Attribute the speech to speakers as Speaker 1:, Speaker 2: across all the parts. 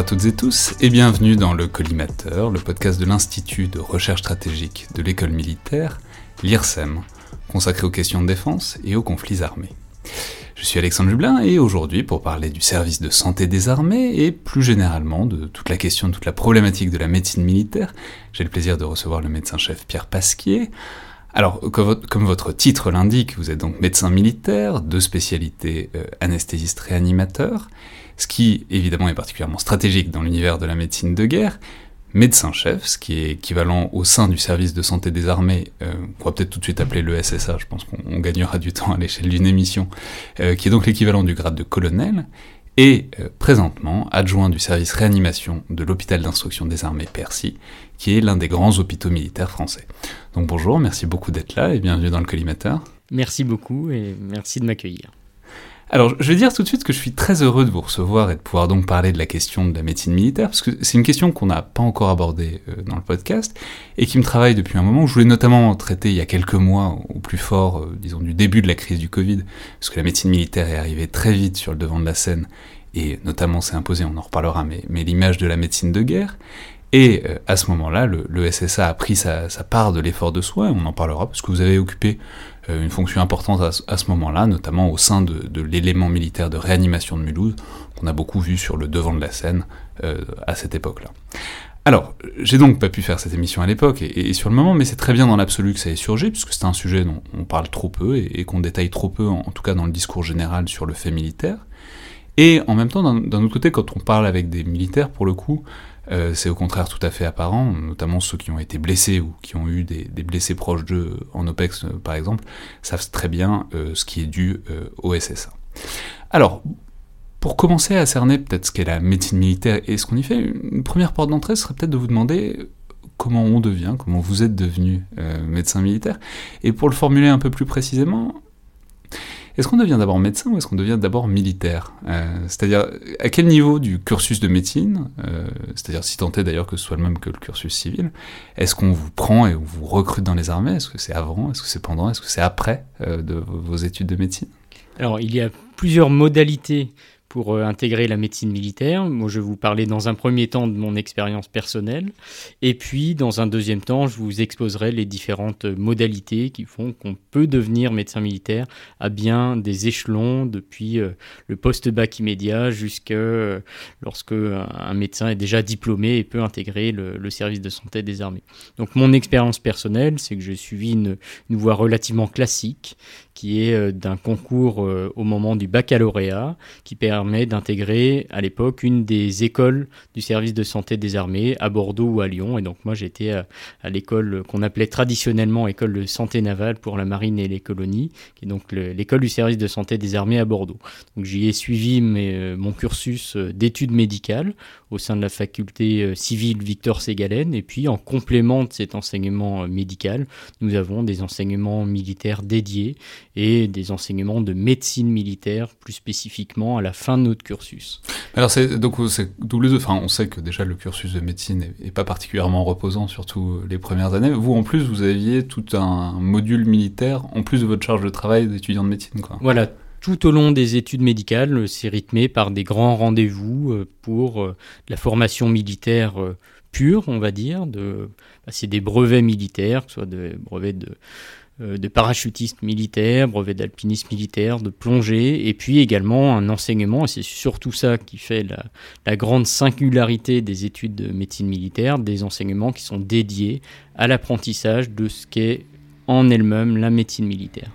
Speaker 1: à toutes et tous et bienvenue dans le Collimateur, le podcast de l'Institut de recherche stratégique de l'école militaire, l'IRSEM, consacré aux questions de défense et aux conflits armés. Je suis Alexandre Jublin et aujourd'hui pour parler du service de santé des armées et plus généralement de toute la question, de toute la problématique de la médecine militaire, j'ai le plaisir de recevoir le médecin-chef Pierre Pasquier. Alors, comme votre titre l'indique, vous êtes donc médecin militaire, de spécialité euh, anesthésiste-réanimateur, ce qui évidemment est particulièrement stratégique dans l'univers de la médecine de guerre, médecin-chef, ce qui est équivalent au sein du service de santé des armées, euh, on va peut-être tout de suite appeler le SSA, je pense qu'on gagnera du temps à l'échelle d'une émission, euh, qui est donc l'équivalent du grade de colonel, et euh, présentement adjoint du service réanimation de l'hôpital d'instruction des armées Percy, qui est l'un des grands hôpitaux militaires français. Donc bonjour, merci beaucoup d'être là et bienvenue dans le collimateur.
Speaker 2: Merci beaucoup et merci de m'accueillir.
Speaker 1: Alors, je vais dire tout de suite que je suis très heureux de vous recevoir et de pouvoir donc parler de la question de la médecine militaire, parce que c'est une question qu'on n'a pas encore abordée euh, dans le podcast, et qui me travaille depuis un moment. Je voulais notamment traiter il y a quelques mois, au plus fort, euh, disons, du début de la crise du Covid, parce que la médecine militaire est arrivée très vite sur le devant de la scène, et notamment s'est imposée, on en reparlera, mais, mais l'image de la médecine de guerre. Et euh, à ce moment-là, le, le, SSA a pris sa, sa part de l'effort de soins, on en parlera, parce que vous avez occupé une fonction importante à, ce moment-là, notamment au sein de, l'élément militaire de réanimation de Mulhouse, qu'on a beaucoup vu sur le devant de la scène euh, à cette époque-là. Alors, j'ai donc pas pu faire cette émission à l'époque et, sur le moment, mais c'est très bien dans l'absolu que ça ait surgi, puisque c'est un sujet dont on parle trop peu et, qu'on détaille trop peu, en, tout cas dans le discours général sur le fait militaire. Et en même temps, d'un autre côté, quand on parle avec des militaires, pour le coup, euh, c'est au contraire tout à fait apparent, notamment ceux qui ont été blessés ou qui ont eu des, blessés proches d'eux en OPEX euh, par exemple, savent très bien euh, ce qui est dû au SSA. Alors, pour commencer à cerner peut-être ce qu'est la médecine militaire et ce qu'on y fait, une première porte d'entrée serait peut-être de vous demander comment on devient, comment vous êtes devenu médecin militaire. Et pour le formuler un peu plus précisément, est-ce qu'on devient d'abord médecin ou est-ce qu'on devient d'abord militaire euh, C'est-à-dire, à quel niveau du cursus de médecine, euh, c'est-à-dire si tant est d'ailleurs que ce soit le même que le cursus civil, est-ce qu'on vous prend et on vous recrute dans les armées? Est-ce que c'est avant? Est-ce que c'est pendant? Est-ce que c'est après euh, vos études de médecine?
Speaker 2: Alors, il y a plusieurs modalités pour euh, intégrer la médecine militaire. Moi, je vais vous parler dans un premier temps de mon expérience personnelle, et puis dans un deuxième temps, je vous exposerai les différentes modalités qui font qu'on peut devenir médecin militaire à bien des échelons, depuis euh, le post-bac immédiat jusqu'à euh, lorsque un médecin est déjà diplômé et peut intégrer le, service de santé des armées. Donc mon expérience personnelle, c'est que j'ai suivi une, une voie relativement classique qui est euh, d'un concours euh, au moment du baccalauréat, qui permet d'intégrer à l'époque une des écoles du service de santé des armées à Bordeaux ou à Lyon. Et donc moi j'étais à, à l'école qu'on appelait traditionnellement école de santé navale pour la marine et les colonies, qui est donc l'école du service de santé des armées à Bordeaux. Donc j'y ai suivi mes, euh, mon cursus d'études médicales au sein de la faculté civile Victor Ségalen. Et puis en complément de cet enseignement médical, nous avons des enseignements militaires dédiés et des enseignements de médecine militaire, plus spécifiquement à la fin de notre cursus.
Speaker 1: Alors c'est donc c'est double enfin on sait que déjà le cursus de médecine est, pas particulièrement reposant, surtout les premières années. Vous en plus vous aviez tout un module militaire en plus de votre charge de travail d'étudiant de médecine, quoi.
Speaker 2: Voilà, tout au long des études médicales, c'est rythmé par des grands rendez-vous euh, pour euh, la formation militaire euh, pure, on va dire. Bah, c'est des brevets militaires, que ce soit des brevets de de parachutiste militaire, brevet d'alpiniste militaire, de plongée, et puis également un enseignement, et c'est surtout ça qui fait la, grande singularité des études de médecine militaire, des enseignements qui sont dédiés à l'apprentissage de ce qu'est en elle-même la médecine militaire.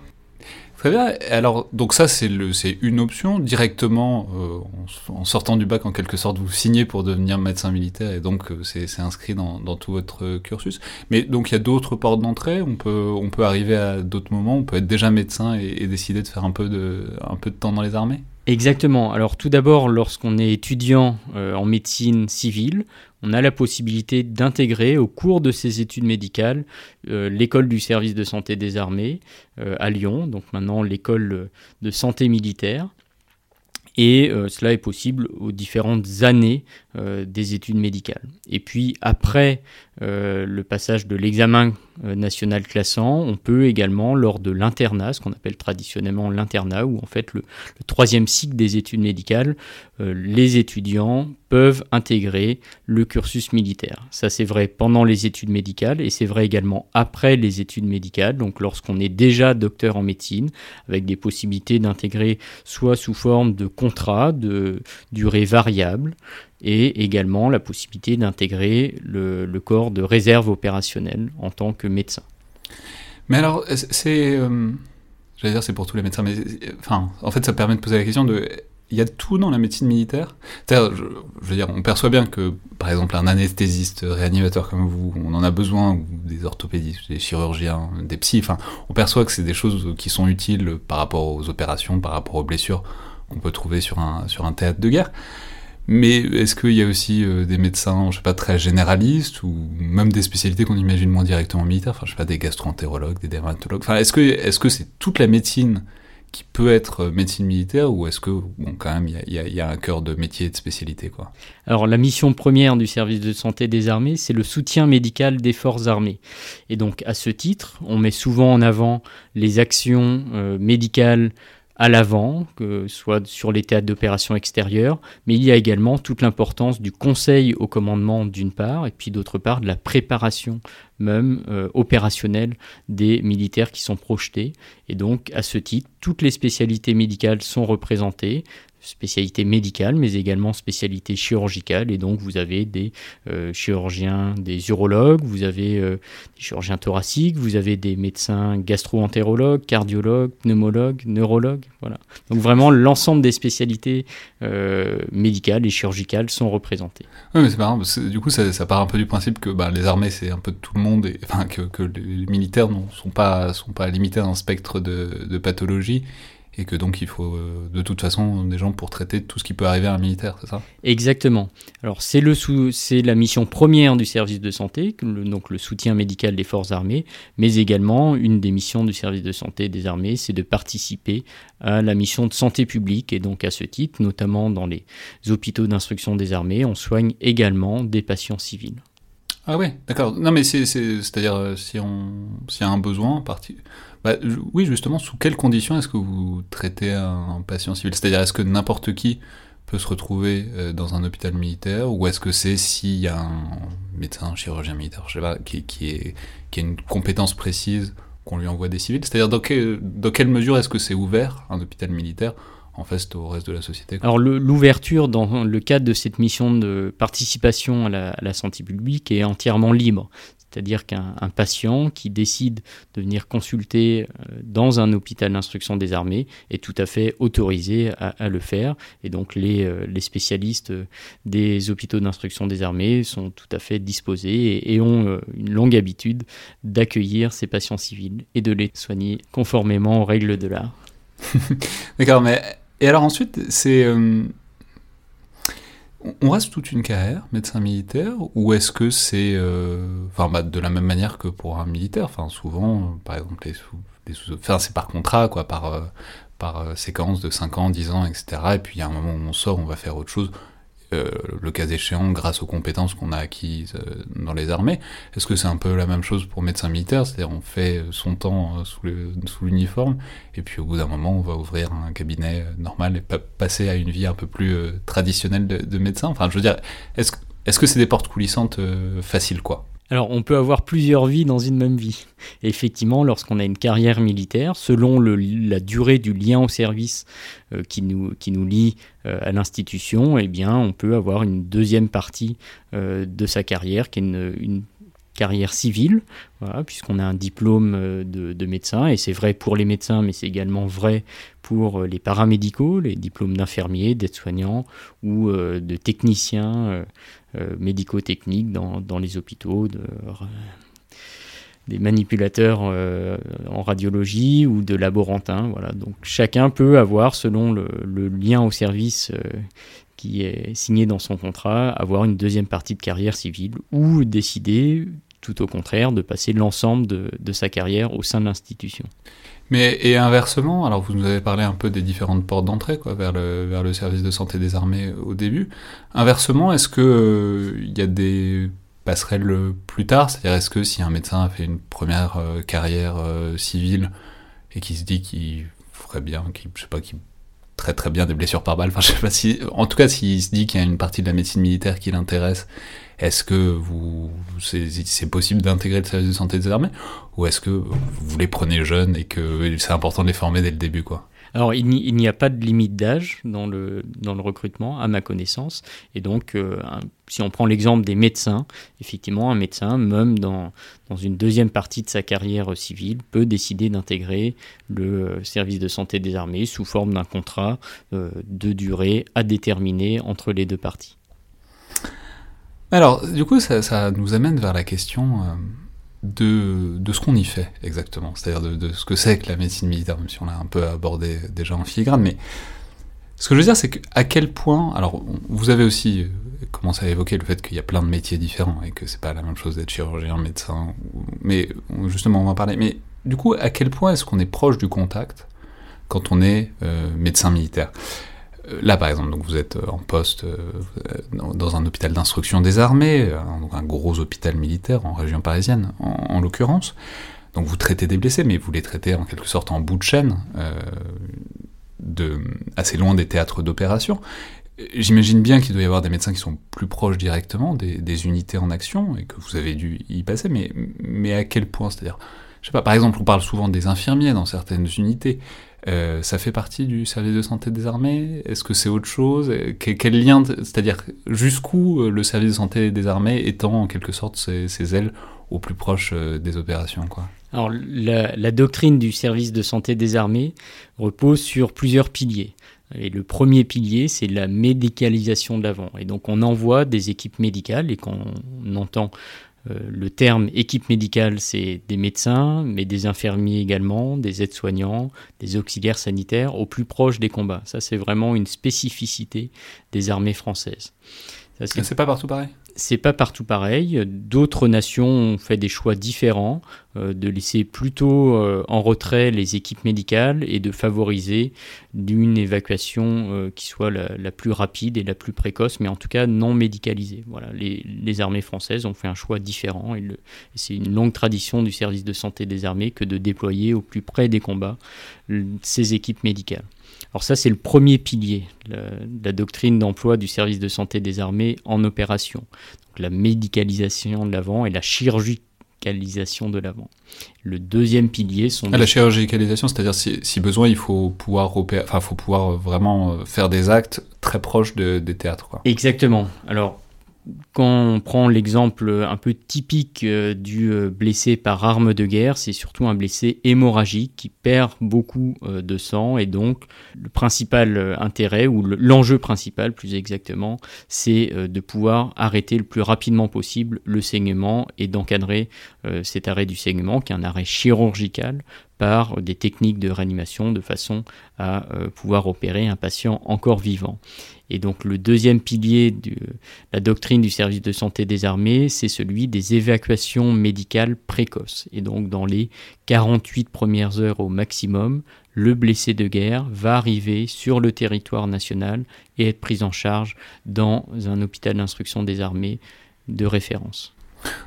Speaker 1: Très bien. Alors, donc ça, c'est une option. Directement, euh, en, sortant du bac, en quelque sorte, vous signez pour devenir médecin militaire et donc euh, c'est inscrit dans, tout votre cursus. Mais donc, il y a d'autres portes d'entrée. On peut, on peut arriver à d'autres moments. On peut être déjà médecin et, décider de faire un peu de, un peu de temps dans les armées.
Speaker 2: Exactement. Alors tout d'abord, lorsqu'on est étudiant euh, en médecine civile, on a la possibilité d'intégrer au cours de ses études médicales euh, l'école du service de santé des armées euh, à Lyon, donc maintenant l'école de santé militaire. Et cela est possible aux différentes années des études médicales. Et puis après le passage de l'examen national classant, on peut également, lors de l'internat, ce qu'on appelle traditionnellement l'internat, ou en fait le, troisième cycle des études médicales, les étudiants peuvent intégrer le cursus militaire. Ça c'est vrai pendant les études médicales et c'est vrai également après les études médicales, donc lorsqu'on est déjà docteur en médecine, avec des possibilités d'intégrer soit sous forme de contrat de durée variable, et également la possibilité d'intégrer le, corps de réserve opérationnelle en tant que médecin.
Speaker 1: Mais alors, c'est... Euh, j'allais dire c'est pour tous les médecins, mais enfin, en fait ça permet de poser la question de il y a tout dans la médecine militaire? Je, je, veux dire, on perçoit bien que, par exemple, un anesthésiste réanimateur comme vous, on en a besoin, ou des orthopédistes, des chirurgiens, des psys. Enfin, on perçoit que c'est des choses qui sont utiles par rapport aux opérations, par rapport aux blessures qu'on peut trouver sur un, sur un théâtre de guerre. Mais est-ce qu'il y a aussi euh, des médecins, je sais pas, très généralistes ou même des spécialités qu'on imagine moins directement militaires, enfin je sais pas, des gastro-entérologues, des dermatologues. Enfin, est-ce que est-ce que c'est toute la médecine qui peut être euh, médecine militaire ou est-ce que, bon, quand même, il y, a un cœur de métier et de spécialité quoi?
Speaker 2: Alors, la mission première du service de santé des armées, c'est le soutien médical des forces armées. Et donc, à ce titre, on met souvent en avant les actions euh, médicales à l'avant, que soit sur les théâtres d'opération extérieures, mais il y a également toute l'importance du conseil au commandement d'une part, et puis d'autre part de la préparation même euh, opérationnelle des militaires qui sont projetés. Et donc, à ce titre, toutes les spécialités médicales sont représentées, spécialité médicale, mais également spécialité chirurgicale. Et donc, vous avez des euh, chirurgiens, des urologues, vous avez euh, des chirurgiens thoraciques, vous avez des médecins gastro-entérologues, cardiologues, pneumologues, neurologues. Voilà. Donc, vraiment, l'ensemble des spécialités euh, médicales et chirurgicales sont représentées.
Speaker 1: Oui, mais c'est marrant, du coup, ça, part un peu du principe que bah, les armées, c'est un peu de tout le monde, et, enfin, que, les militaires ne sont pas, sont pas limités à un spectre de, de pathologie et que donc il faut euh, de toute façon des gens pour traiter tout ce qui peut arriver à un militaire, c'est ça?
Speaker 2: Exactement. Alors c'est le c'est la mission première du service de santé, donc le soutien médical des forces armées, mais également une des missions du service de santé des armées, c'est de participer à la mission de santé publique et donc à ce titre, notamment dans les hôpitaux d'instruction des armées, on soigne également des patients civils.
Speaker 1: Ah ouais, d'accord. Non mais c'est c'est-à-dire euh, si on s'il y a un besoin parti bah, oui, justement, sous quelles conditions est-ce que vous traitez un, patient civil? C'est-à-dire, est-ce que n'importe qui peut se retrouver euh, dans un hôpital militaire ou est-ce que c'est s'il y a un médecin, un chirurgien militaire, je sais pas, qui, a une compétence précise qu'on lui envoie des civils? C'est-à-dire, dans, quelle mesure est-ce que c'est ouvert, un hôpital militaire en fait au reste de la société
Speaker 2: Alors l'ouverture dans le cadre de cette mission de participation à la, santé publique est entièrement libre. C'est-à-dire qu'un patient qui décide de venir consulter euh, dans un hôpital d'instruction des armées est tout à fait autorisé à, le faire. Et donc les, euh, spécialistes des hôpitaux d'instruction des armées sont tout à fait disposés et, ont euh, une longue habitude d'accueillir ces patients civils et de les soigner conformément aux règles de l'art.
Speaker 1: D'accord, mais et alors ensuite, c'est on reste toute une carrière, médecin militaire, ou est-ce que c'est, euh, enfin, bah, de la même manière que pour un militaire, enfin, souvent, par exemple, les sous, enfin, c'est par contrat, quoi, par, euh, par euh, séquence de 5 ans, 10 ans, etc. Et puis, il y a un moment où on sort, on va faire autre chose. Euh, le cas échéant, grâce aux compétences qu'on a acquises euh, dans les armées. Est-ce que c'est un peu la même chose pour médecin militaire C'est-à-dire on fait son temps euh, sous l'uniforme, et puis au bout d'un moment, on va ouvrir un cabinet normal et passer à une vie un peu plus traditionnelle de, médecin? Enfin, je veux dire, est-ce est-ce que c'est des portes coulissantes faciles, quoi?
Speaker 2: Alors, on peut avoir plusieurs vies dans une même vie. effectivement, lorsqu'on a une carrière militaire, selon la durée du lien au service euh, qui, nous, lie euh, à l'institution, eh bien, on peut avoir une deuxième partie euh, de sa carrière qui est une, carrière civile, puisqu'on a un diplôme de, de médecin, et c'est vrai pour les médecins, mais c'est également vrai pour les paramédicaux, les diplômes d'infirmiers, d'aides-soignants ou de techniciens médico-techniques dans, dans, les hôpitaux, de, des manipulateurs euh, en radiologie ou de laborantins. Voilà. Donc chacun peut avoir, selon le, lien au service euh, qui est signé dans son contrat, avoir une deuxième partie de carrière civile ou décider, tout au contraire, de passer l'ensemble de, de, sa carrière au sein de l'institution.
Speaker 1: Mais et inversement, alors vous nous avez parlé un peu des différentes portes d'entrée quoi vers le vers le service de santé des armées au début. Inversement, est-ce que euh, il y a des passerelles plus tard, c'est-à-dire est-ce que si un médecin a fait une première euh, carrière euh, civile et qui se dit qu'il ferait bien, qu'il je sais pas, qu'il très très bien des blessures par balle, enfin je sais pas si, en tout cas s'il se dit qu'il y a une partie de la médecine militaire qui l'intéresse est-ce que vous, c'est possible d'intégrer le service de santé des armées? Ou est-ce que vous les prenez jeunes et que c'est important de les former dès le début, quoi?
Speaker 2: Alors, il n'y a pas de limite d'âge dans le, recrutement, à ma connaissance. Et donc, euh, si on prend l'exemple des médecins, effectivement, un médecin, même dans, une deuxième partie de sa carrière civile, peut décider d'intégrer le euh, service de santé des armées sous forme d'un contrat euh, de durée à déterminer entre les deux parties.
Speaker 1: Alors, du coup, ça, nous amène vers la question de, de, ce qu'on y fait exactement, c'est-à-dire de, ce que c'est que la médecine militaire, même si on l'a un peu abordé déjà en filigrane, mais ce que je veux dire, c'est qu'à quel point, alors vous avez aussi euh, commencé à évoquer le fait qu'il y a plein de métiers différents et que c'est pas la même chose d'être chirurgien, médecin, mais justement on va en parler, mais du coup, à quel point est-ce qu'on est proche du contact quand on est euh, médecin militaire? Là, par exemple, donc vous êtes euh, en poste euh, dans un hôpital d'instruction des armées, un, gros hôpital militaire en région parisienne, en, l'occurrence. Donc vous traitez des blessés, mais vous les traitez en quelque sorte en bout de chaîne, euh, de, assez loin des théâtres d'opération. J'imagine bien qu'il doit y avoir des médecins qui sont plus proches directement des, unités en action et que vous avez dû y passer, mais, mais à quel point? C'est-à-dire, je sais pas, par exemple, on parle souvent des infirmiers dans certaines unités. Euh, ça fait partie du service de santé des armées? Est-ce que c'est autre chose? Quel, lien, c'est-à-dire jusqu'où euh, le service de santé des armées étend en quelque sorte ses, ailes au plus proche euh, des opérations
Speaker 2: Alors la, doctrine du service de santé des armées repose sur plusieurs piliers. Et le premier pilier, c'est la médicalisation de l'avant. Et donc on envoie des équipes médicales, et qu'on entend euh, le terme équipe médicale, c'est des médecins, mais des infirmiers également, des aides-soignants, des auxiliaires sanitaires au plus proche des combats. Ça, c'est vraiment une spécificité des armées françaises.
Speaker 1: C'est pas partout pareil?
Speaker 2: C'est pas partout pareil. D'autres nations ont fait des choix différents, euh, de laisser plutôt euh, en retrait les équipes médicales et de favoriser une évacuation euh, qui soit la, plus rapide et la plus précoce, mais en tout cas non médicalisée. Voilà, les, armées françaises ont fait un choix différent et, c'est une longue tradition du service de santé des armées que de déployer au plus près des combats ces équipes médicales. Alors ça, c'est le premier pilier, la, la doctrine d'emploi du service de santé des armées en opération. Donc, la médicalisation de l'avant et la chirurgicalisation de l'avant. Le deuxième pilier sont...
Speaker 1: Ah, la chirurgicalisation, c'est-à-dire si, besoin, il faut pouvoir, enfin, faut pouvoir vraiment faire des actes très proches des théâtres. Quoi.
Speaker 2: Exactement. Alors, quand on prend l'exemple un peu typique euh, du euh, blessé par arme de guerre, c'est surtout un blessé hémorragique qui perd beaucoup euh, de sang et donc le principal intérêt ou l'enjeu principal plus exactement, c'est de pouvoir arrêter le plus rapidement possible le saignement et d'encadrer cet arrêt du saignement qui est un arrêt chirurgical par des techniques de réanimation de façon à pouvoir opérer un patient encore vivant. Et donc le deuxième pilier de la doctrine du service de santé des armées, c'est celui des évacuations médicales précoces. Et donc dans les 48 premières heures au maximum, le blessé de guerre va arriver sur le territoire national et être pris en charge dans un hôpital d'instruction des armées de référence.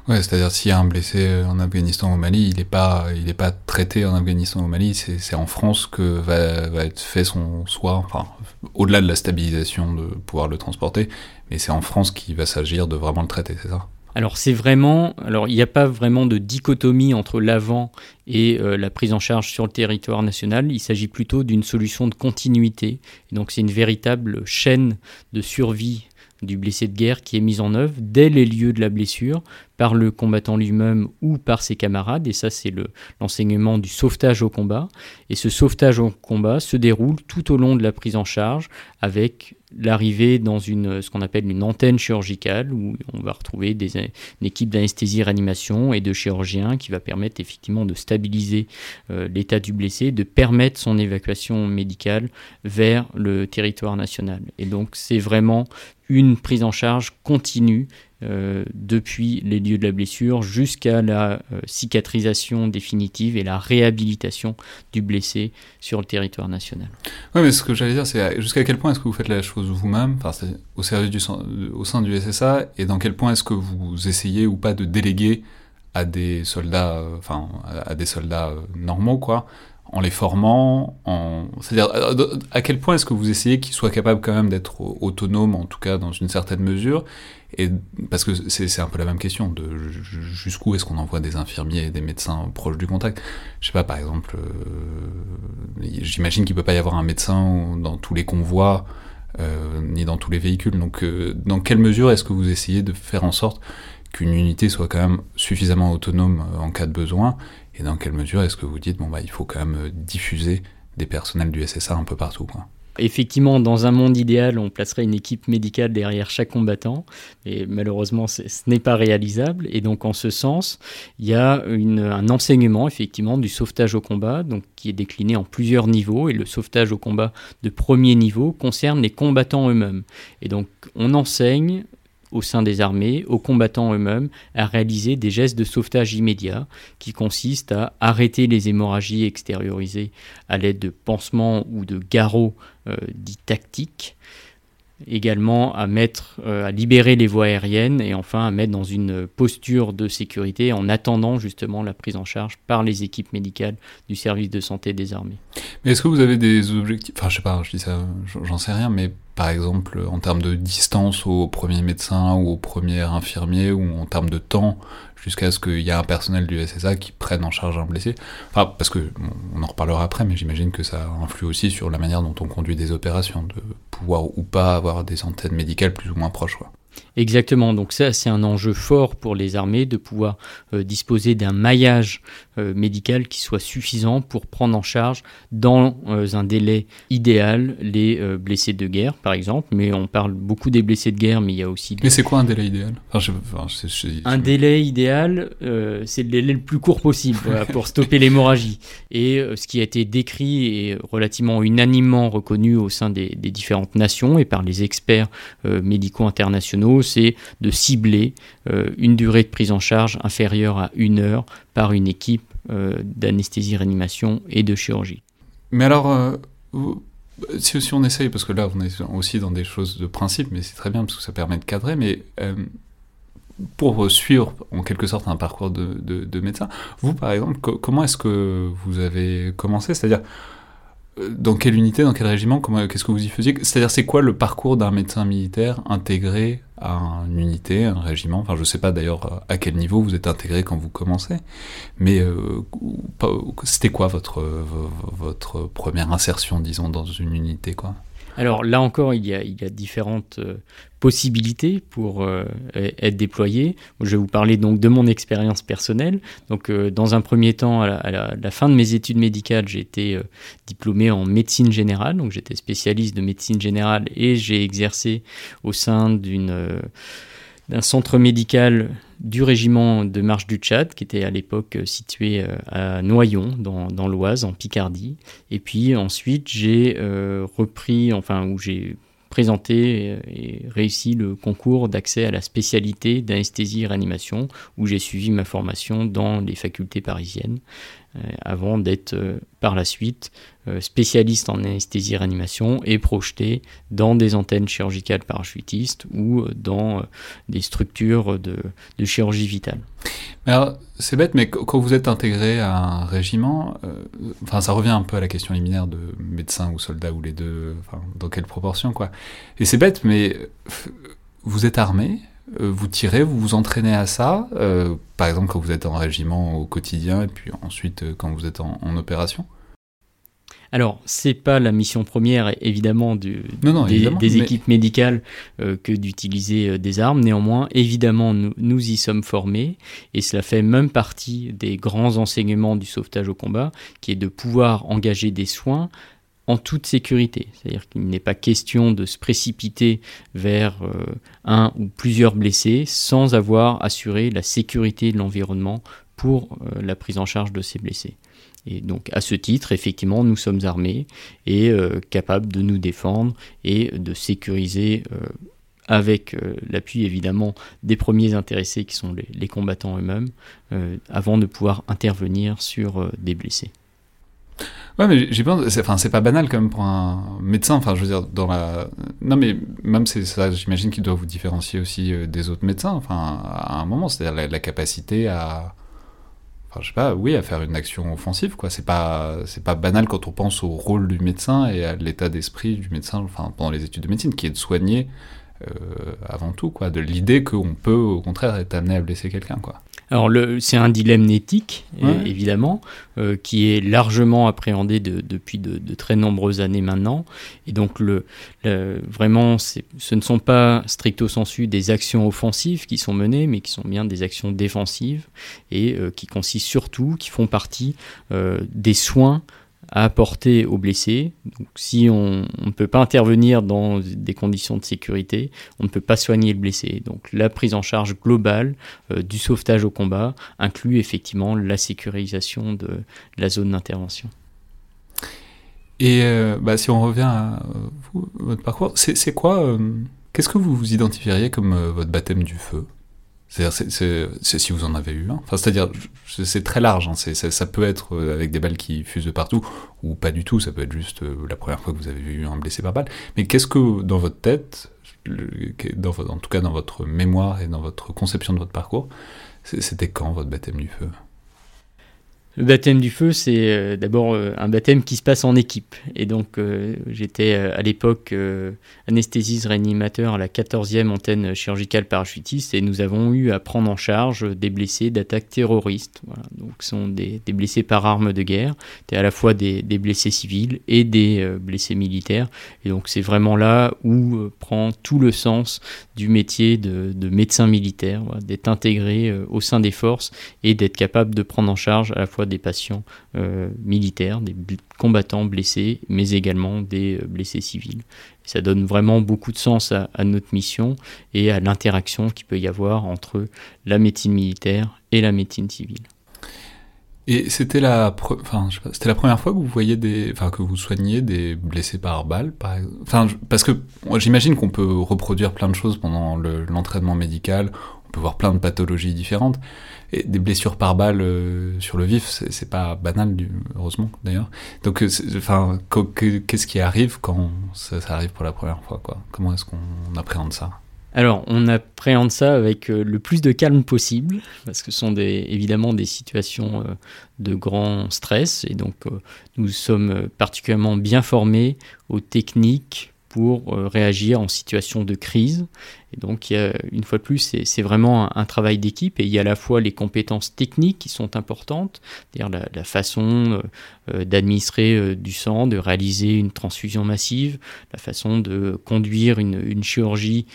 Speaker 1: Ouais, c'est-à-dire s'il y a un blessé en Afghanistan ou au Mali, il n'est pas, il pas traité en Afghanistan ou au Mali, c'est en France que va, va, être fait son soin, enfin, au-delà de la stabilisation de pouvoir le transporter, mais c'est en France qu'il va s'agir de vraiment le traiter, c'est ça?
Speaker 2: Alors c'est vraiment, alors il n'y a pas vraiment de dichotomie entre l'avant et euh, la prise en charge sur le territoire national. Il s'agit plutôt d'une solution de continuité. donc c'est une véritable chaîne de survie du blessé de guerre qui est mise en œuvre dès les lieux de la blessure par le combattant lui-même ou par ses camarades. Et ça, c'est l'enseignement du sauvetage au combat. Et ce sauvetage au combat se déroule tout au long de la prise en charge avec l'arrivée dans une, ce qu'on appelle une antenne chirurgicale où on va retrouver des, une équipe d'anesthésie réanimation et de chirurgiens qui va permettre effectivement de stabiliser euh, l'état du blessé, de permettre son évacuation médicale vers le territoire national. Et donc c'est vraiment une prise en charge continue euh, depuis les lieux de la blessure jusqu'à la euh, cicatrisation définitive et la réhabilitation du blessé sur le territoire national.
Speaker 1: Oui, mais ce que j'allais dire, c'est jusqu'à quel point est-ce que vous faites la chose vous-même, au, service du, au sein du SSA, et dans quel point est-ce que vous essayez ou pas de déléguer à des soldats, euh, enfin, à des soldats normaux, quoi, en les formant, en... c'est-à-dire à quel point est-ce que vous essayez qu'ils soient capables quand même d'être autonomes, en tout cas dans une certaine mesure, et parce que c'est un peu la même question de jusqu'où est-ce qu'on envoie des infirmiers et des médecins proches du contact? Je sais pas, par exemple, euh, j'imagine qu'il peut pas y avoir un médecin dans tous les convois euh, ni dans tous les véhicules. Donc, euh, dans quelle mesure est-ce que vous essayez de faire en sorte qu'une unité soit quand même suffisamment autonome en cas de besoin et dans quelle mesure est-ce que vous dites, bon, bah, il faut quand même euh, diffuser des personnels du SSA un peu partout quoi?
Speaker 2: Effectivement, dans un monde idéal, on placerait une équipe médicale derrière chaque combattant, et malheureusement, ce n'est pas réalisable. Et donc, en ce sens, il y a un enseignement, effectivement, du sauvetage au combat, donc, qui est décliné en plusieurs niveaux. Et le sauvetage au combat de premier niveau concerne les combattants eux-mêmes. Et donc, on enseigne au sein des armées, aux combattants eux-mêmes, à réaliser des gestes de sauvetage immédiat qui consistent à arrêter les hémorragies extériorisées à l'aide de pansements ou de garrots euh, dits tactiques, également à mettre, euh, à libérer les voies aériennes et enfin à mettre dans une posture de sécurité en attendant justement la prise en charge par les équipes médicales du service de santé des armées.
Speaker 1: Mais est-ce que vous avez des objectifs Enfin, je sais pas, je dis ça, j'en sais rien, mais par exemple en termes de distance au premier médecin ou au premier infirmier ou en termes de temps jusqu'à ce qu'il y ait un personnel du SSA qui prenne en charge un blessé. Enfin, parce que on en reparlera après, mais j'imagine que ça influe aussi sur la manière dont on conduit des opérations, de pouvoir ou pas avoir des antennes médicales plus ou moins proches. Quoi.
Speaker 2: Exactement, donc ça c'est un enjeu fort pour les armées de pouvoir euh, disposer d'un maillage euh, médical qui soit suffisant pour prendre en charge dans euh, un délai idéal les blessés de guerre par exemple, mais on parle beaucoup des blessés de guerre, mais il y a aussi...
Speaker 1: Mais c'est quoi un délai idéal?
Speaker 2: Un délai idéal, c'est le délai le plus court possible pour stopper l'hémorragie. Et ce qui a été décrit et relativement unanimement reconnu au sein des, des différentes nations et par les experts médicaux internationaux, c'est de cibler euh, une durée de prise en charge inférieure à une heure par une équipe euh, d'anesthésie-réanimation et de chirurgie.
Speaker 1: Mais alors, euh, si, on essaye, parce que là on est aussi dans des choses de principe, mais c'est très bien parce que ça permet de cadrer, mais pour suivre en quelque sorte un parcours de, de médecin, vous par exemple, comment est-ce que vous avez commencé? C'est-à-dire, dans quelle unité, dans quel régiment, qu'est-ce que vous y faisiez? C'est-à-dire, c'est quoi le parcours d'un médecin militaire intégré à une unité, un régiment? Enfin, je ne sais pas d'ailleurs à quel niveau vous êtes intégré quand vous commencez, mais euh, c'était quoi votre, votre première insertion, disons, dans une unité, quoi?
Speaker 2: Alors là encore, il y a, différentes euh, possibilités pour euh, être déployé. Je vais vous parler donc de mon expérience personnelle. Donc euh, dans un premier temps, à la, fin de mes études médicales, j'ai été diplômé en médecine générale. Donc j'étais spécialiste de médecine générale et j'ai exercé au sein d'une d'un centre médical du régiment de marche du Tchad, qui était à l'époque euh, situé euh, à Noyon, dans, l'Oise, en Picardie. Et puis ensuite, j'ai euh, repris, enfin, où j'ai présenté et réussi le concours d'accès à la spécialité d'anesthésie et réanimation, où j'ai suivi ma formation dans les facultés parisiennes. Euh, avant d'être euh, par la suite euh, spécialiste en anesthésie-réanimation et projeté dans des antennes chirurgicales parachutistes ou dans des structures de, chirurgie vitale.
Speaker 1: c'est bête, mais quand vous êtes intégré à un régiment, enfin, ça revient un peu à la question liminaire de médecin ou soldat ou les deux, dans quelle proportion, quoi. Et c'est bête, mais vous êtes armé, vous tirez, vous vous entraînez à ça, par exemple quand vous êtes en régiment au quotidien et puis ensuite quand vous êtes en opération
Speaker 2: alors, c'est pas la mission première, évidemment, des, équipes médicales euh, que d'utiliser euh, des armes. Néanmoins, évidemment, nous, nous, y sommes formés et cela fait même partie des grands enseignements du sauvetage au combat, qui est de pouvoir engager des soins en toute sécurité. C'est-à-dire qu'il n'est pas question de se précipiter vers euh, un ou plusieurs blessés sans avoir assuré la sécurité de l'environnement pour la prise en charge de ces blessés. Et donc à ce titre, effectivement, nous sommes armés et euh, capables de nous défendre et de sécuriser euh, avec euh, l'appui évidemment des premiers intéressés qui sont les, combattants eux-mêmes, avant de pouvoir intervenir sur des blessés.
Speaker 1: Ouais, mais j'ai peur, enfin, c'est pas banal quand même pour un médecin, enfin, je veux dire, dans la. Non, mais même c'est ça, j'imagine qu'il doit vous différencier aussi des autres médecins, enfin, à un moment, c'est-à-dire la capacité à enfin, je sais pas, oui, à faire une action offensive, quoi. C'est pas, pas banal quand on pense au rôle du médecin et à l'état d'esprit du médecin, enfin, pendant les études de médecine, qui est de soigner euh, avant tout, quoi. De l'idée qu'on peut, au contraire, être amené à blesser quelqu'un, quoi.
Speaker 2: Alors c'est un dilemme éthique, évidemment, euh, qui est largement appréhendé depuis de, très nombreuses années maintenant. Et donc le, vraiment, ce ne sont pas stricto sensu des actions offensives qui sont menées, mais qui sont bien des actions défensives et euh, qui consistent surtout, qui font partie euh, des soins à apporter aux blessés. Donc, si on ne peut pas intervenir dans des conditions de sécurité, on ne peut pas soigner le blessé. Donc la prise en charge globale euh, du sauvetage au combat inclut effectivement la sécurisation de, la zone d'intervention.
Speaker 1: Et euh, bah, si on revient à votre parcours, c'est quoi euh, Qu'est-ce que vous vous identifieriez comme votre baptême du feu? C'est-à-dire, si vous en avez eu un. Enfin, c'est-à-dire, c'est très large. Hein. ça peut être euh, avec des balles qui fusent de partout, ou pas du tout. Ça peut être juste euh, la première fois que vous avez vu un blessé par balle. Mais qu'est-ce que, dans votre tête, dans, en tout cas dans votre mémoire et dans votre conception de votre parcours, c'était quand votre baptême du feu?
Speaker 2: Le baptême du feu, c'est euh, d'abord euh, un baptême qui se passe en équipe. Et donc, euh, j'étais à l'époque anesthésiste réanimateur à la 14e antenne chirurgicale parachutiste et nous avons eu à prendre en charge des blessés d'attaques terroristes. Donc, ce sont des, blessés par arme de guerre. C'était à la fois des, blessés civils et des blessés militaires. Et donc, c'est vraiment là où prend tout le sens du métier de, médecin militaire, d'être intégré au sein des forces et d'être capable de prendre en charge à la fois des patients euh, militaires, des combattants blessés, mais également des euh, blessés civils. Ça donne vraiment beaucoup de sens à, notre mission et à l'interaction qu'il peut y avoir entre la médecine militaire et la médecine civile.
Speaker 1: Et c'était la, première fois que vous voyez que vous soignez des blessés par balle, parce que j'imagine qu'on peut reproduire plein de choses pendant l'entraînement médical, on peut voir plein de pathologies différentes. Et des blessures par balle euh, sur le vif, c'est pas banal, heureusement d'ailleurs. Donc, euh, enfin, qu'est-ce qui arrive quand ça, arrive pour la première fois, Comment est-ce qu'on appréhende ça?
Speaker 2: Alors, on appréhende ça avec euh, le plus de calme possible, parce que ce sont évidemment des situations de grand stress, et donc nous sommes particulièrement bien formés aux techniques pour réagir en situation de crise et donc, une fois de plus, c'est vraiment un, travail d'équipe et il y a à la fois les compétences techniques qui sont importantes, c'est-à-dire la, façon euh, euh, d'administrer euh, du sang, de réaliser une transfusion massive, la façon de conduire une, chirurgie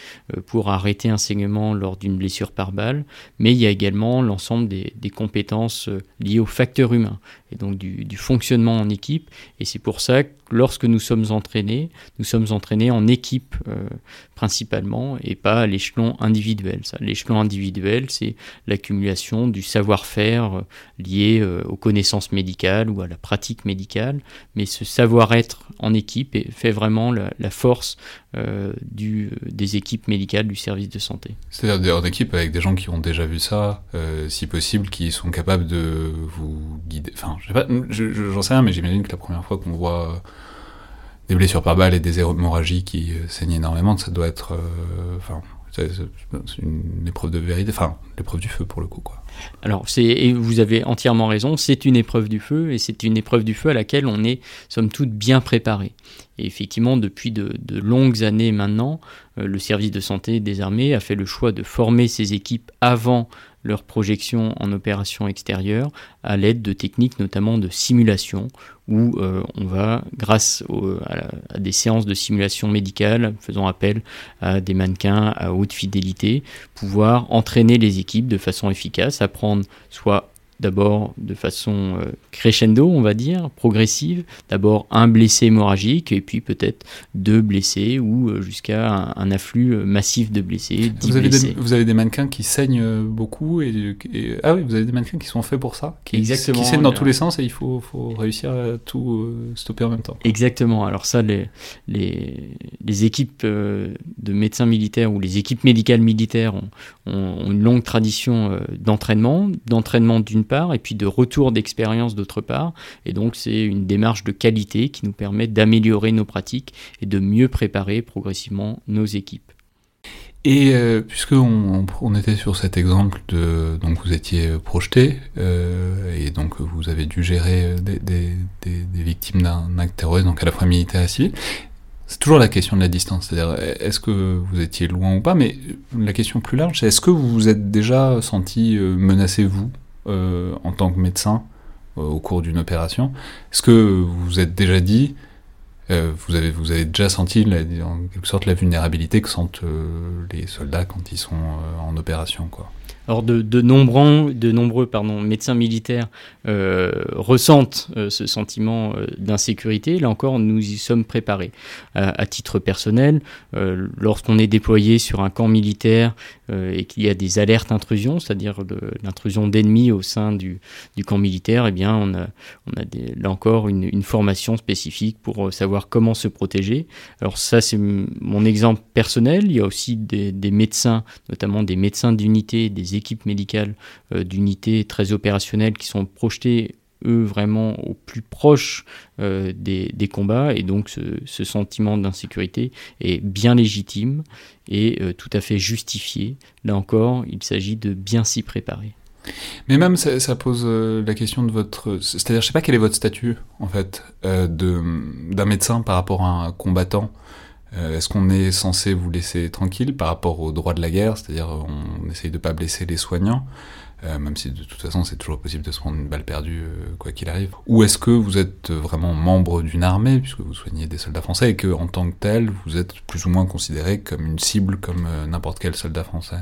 Speaker 2: pour arrêter un saignement lors d'une blessure par balle, mais il y a également l'ensemble des, compétences liées au facteur humain et donc du, du fonctionnement en équipe. Et c'est pour ça que lorsque nous sommes entraînés, nous sommes entraînés en équipe principalement et pas à l'échelon individuel. L'échelon individuel, c'est l'accumulation du savoir-faire euh, lié euh, aux connaissances médicales ou à la pratique médicale, mais ce savoir-être en équipe fait vraiment la, force euh, des équipes médicales du service de santé.
Speaker 1: C'est-à-dire en équipe avec des gens qui ont déjà vu ça, si possible, qui sont capables de vous guider. Enfin, j'en sais rien, mais j'imagine que la première fois qu'on voit des blessures par balle et des hémorragies qui euh, saignent énormément, ça doit être, euh, enfin, une épreuve de vérité, enfin, l'épreuve du feu pour le coup, quoi.
Speaker 2: Alors, c'est, vous avez entièrement raison, c'est une épreuve du feu, et c'est une épreuve du feu à laquelle on est, somme toute, bien préparé. Et effectivement, depuis de, longues années maintenant, euh, le service de santé des armées a fait le choix de former ses équipes avant leur projection en opération extérieure à l'aide de techniques notamment de simulation où euh, on va, grâce à, des séances de simulation médicale, faisant appel à des mannequins à haute fidélité, pouvoir entraîner les équipes de façon efficace, apprendre soit d'abord de façon euh, crescendo, on va dire, progressive. D'abord un blessé hémorragique et puis peut-être deux blessés ou euh, jusqu'à un, afflux euh, massif de blessés.
Speaker 1: Vous avez, Des, vous avez des mannequins qui saignent beaucoup et, ah oui, vous avez des mannequins qui sont faits pour ça, qui,
Speaker 2: Exactement.
Speaker 1: qui saignent dans tous les sens et il faut, faut réussir à tout stopper en même temps.
Speaker 2: Exactement. Alors ça, les, les, les équipes de médecins militaires ou les équipes médicales militaires ont, ont une longue tradition d'entraînement, d'entraînement d'une part, et puis de retour d'expérience d'autre part. Et donc c'est une démarche de qualité qui nous permet d'améliorer nos pratiques et de mieux préparer progressivement nos équipes.
Speaker 1: Et euh, puisque on, était sur cet exemple de donc vous étiez projeté euh, et donc vous avez dû gérer des, des victimes d'un acte terroriste donc à la fois militaire et civil, c'est toujours la question de la distance, c'est-à-dire est-ce que vous étiez loin ou pas, mais la question plus large, c'est est-ce que vous vous êtes déjà senti euh, menacé vous euh, en tant que médecin euh, au cours d'une opération. Est-ce que vous vous êtes déjà dit, euh, vous, avez, vous avez déjà senti en quelque sorte la vulnérabilité que sentent les soldats quand ils sont en opération
Speaker 2: alors de, nombreux, médecins militaires euh, ressentent euh, ce sentiment euh, d'insécurité. Là encore, nous y sommes préparés. à titre personnel, lorsqu'on est déployé sur un camp militaire et qu'il y a des alertes intrusion, c'est-à-dire l'intrusion d'ennemis au sein du, camp militaire, eh bien on a, là encore une, une, formation spécifique pour savoir comment se protéger. Alors ça, c'est mon exemple personnel. Il y a aussi des, des médecins, notamment des médecins d'unité, des équipes médicales euh, d'unités très opérationnelles qui sont projetées eux vraiment au plus proche euh, des, combats et donc ce, sentiment d'insécurité est bien légitime et euh, tout à fait justifié. Là encore, il s'agit de bien s'y préparer.
Speaker 1: Mais même ça, pose la question de votre, c'est-à-dire je sais pas quel est votre statut en fait d'un médecin par rapport à un combattant. Euh, est-ce qu'on est censé vous laisser tranquille par rapport au droit de la guerre, c'est-à-dire on essaye de ne pas blesser les soignants, euh, même si de toute façon c'est toujours possible de se prendre une balle perdue euh, quoi qu'il arrive. Ou est-ce que vous êtes vraiment membre d'une armée, puisque vous soignez des soldats français, et que en tant que tel, vous êtes plus ou moins considéré comme une cible comme n'importe quel soldat français?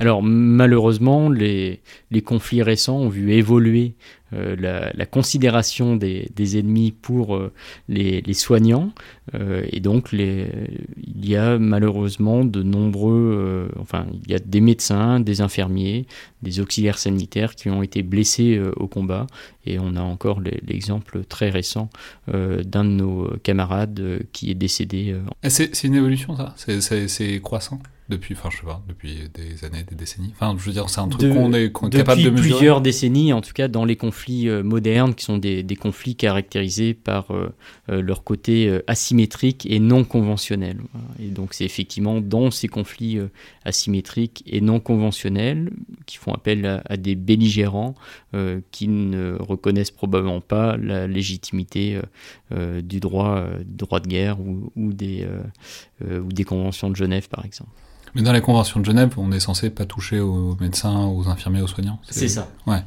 Speaker 2: Alors malheureusement, les, les, conflits récents ont vu évoluer euh, la, considération des, ennemis pour euh, les, soignants. Euh, et donc, il y a malheureusement de nombreux, enfin, il y a des médecins, des infirmiers, des auxiliaires sanitaires qui ont été blessés au combat. Et on a encore l'exemple très récent d'un de nos camarades qui est décédé.
Speaker 1: C'est une évolution, ça? C'est croissant? Depuis, enfin, je sais pas, depuis des années, des décennies. Enfin, je veux dire, c'est un truc qu'on est, capable de
Speaker 2: mesurer. plusieurs décennies, en tout cas, dans les conflits euh, modernes, qui sont des, des conflits caractérisés par euh, euh, leur côté asymétrique et non conventionnel. Et donc, c'est effectivement dans ces conflits asymétriques et non conventionnels qui font appel à, des belligérants qui ne reconnaissent probablement pas la légitimité du droit, droit de guerre ou, ou des, ou des conventions de Genève, par exemple.
Speaker 1: Mais dans la Convention de Genève, on est censé pas toucher aux médecins, aux infirmiers, aux soignants.
Speaker 2: C'est ça.
Speaker 1: Ouais.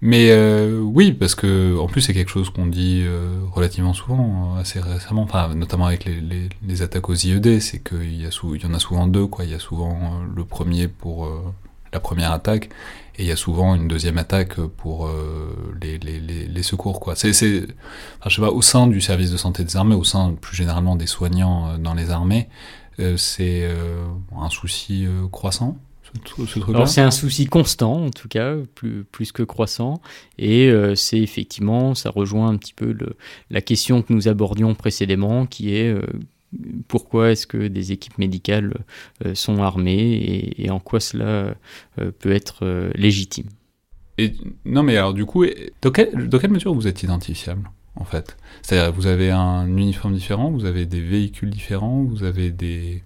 Speaker 1: Mais euh, oui, parce que en plus c'est quelque chose qu'on dit euh, relativement souvent, assez récemment, enfin notamment avec les, les, les attaques aux IED, c'est qu'il y, a il y en a souvent deux, quoi. Il y a souvent euh, le premier pour la première attaque, et il y a souvent une deuxième attaque pour les, les, les, secours, quoi. C'est, c'est, enfin, je sais pas, au sein du service de santé des armées, au sein plus généralement des soignants dans les armées, euh, c'est euh, un souci euh, croissant
Speaker 2: c'est un souci constant, en tout cas, plus, plus que croissant. Et c'est effectivement, ça rejoint un petit peu le, la question que nous abordions précédemment, qui est pourquoi est-ce que des équipes médicales sont armées et, en quoi cela peut être légitime?
Speaker 1: Et, non, mais alors du coup, dans, dans quelle mesure vous êtes identifiable? En fait. C'est-à-dire vous avez un uniforme différent, vous avez des véhicules différents, vous avez des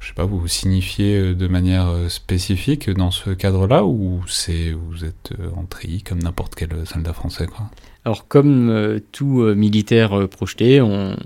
Speaker 1: je sais pas, vous signifiez de manière spécifique dans ce cadre-là ou c'est vous êtes en tri comme n'importe quel soldat français quoi?
Speaker 2: Alors comme euh, tout euh, militaire euh, projeté, on,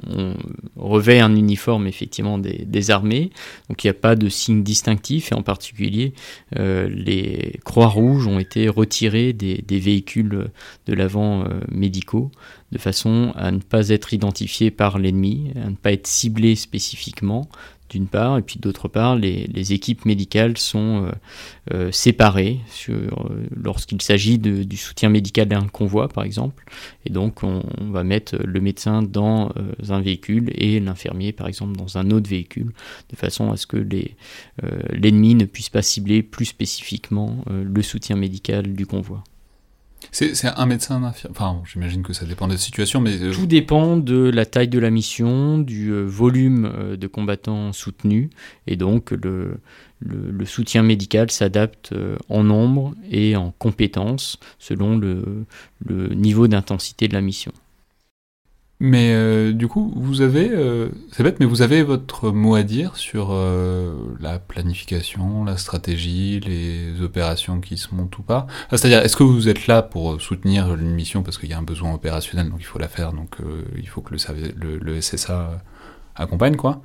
Speaker 2: revêt un uniforme effectivement des, armées, donc il n'y a pas de signe distinctif et en particulier les croix rouges ont été retirées des, des véhicules de l'avant médicaux de façon à ne pas être identifiés par l'ennemi, à ne pas être ciblés spécifiquement d'une part, et puis d'autre part, les, équipes médicales sont euh, euh, séparées euh, lorsqu'il s'agit du soutien médical d'un convoi, par exemple, et donc on, va mettre le médecin dans un véhicule et l'infirmier, par exemple, dans un autre véhicule, de façon à ce que l'ennemi ne puisse pas cibler plus spécifiquement le soutien médical du convoi.
Speaker 1: C'est un médecin, un Enfin, j'imagine que ça dépend des situations, mais...
Speaker 2: Euh, Tout dépend de la taille de la mission, du euh, volume euh, de combattants soutenus, et donc le, soutien médical s'adapte en nombre et en compétences selon le niveau d'intensité de la mission.
Speaker 1: Mais euh, du coup, vous avez, euh, c'est bête, mais vous avez votre mot à dire sur euh, la planification, la stratégie, les opérations qui se montent ou pas. C'est-à-dire, est-ce que vous êtes là pour soutenir une mission parce qu'il y a un besoin opérationnel, donc il faut la faire, donc il faut que le, le, SSA accompagne, quoi?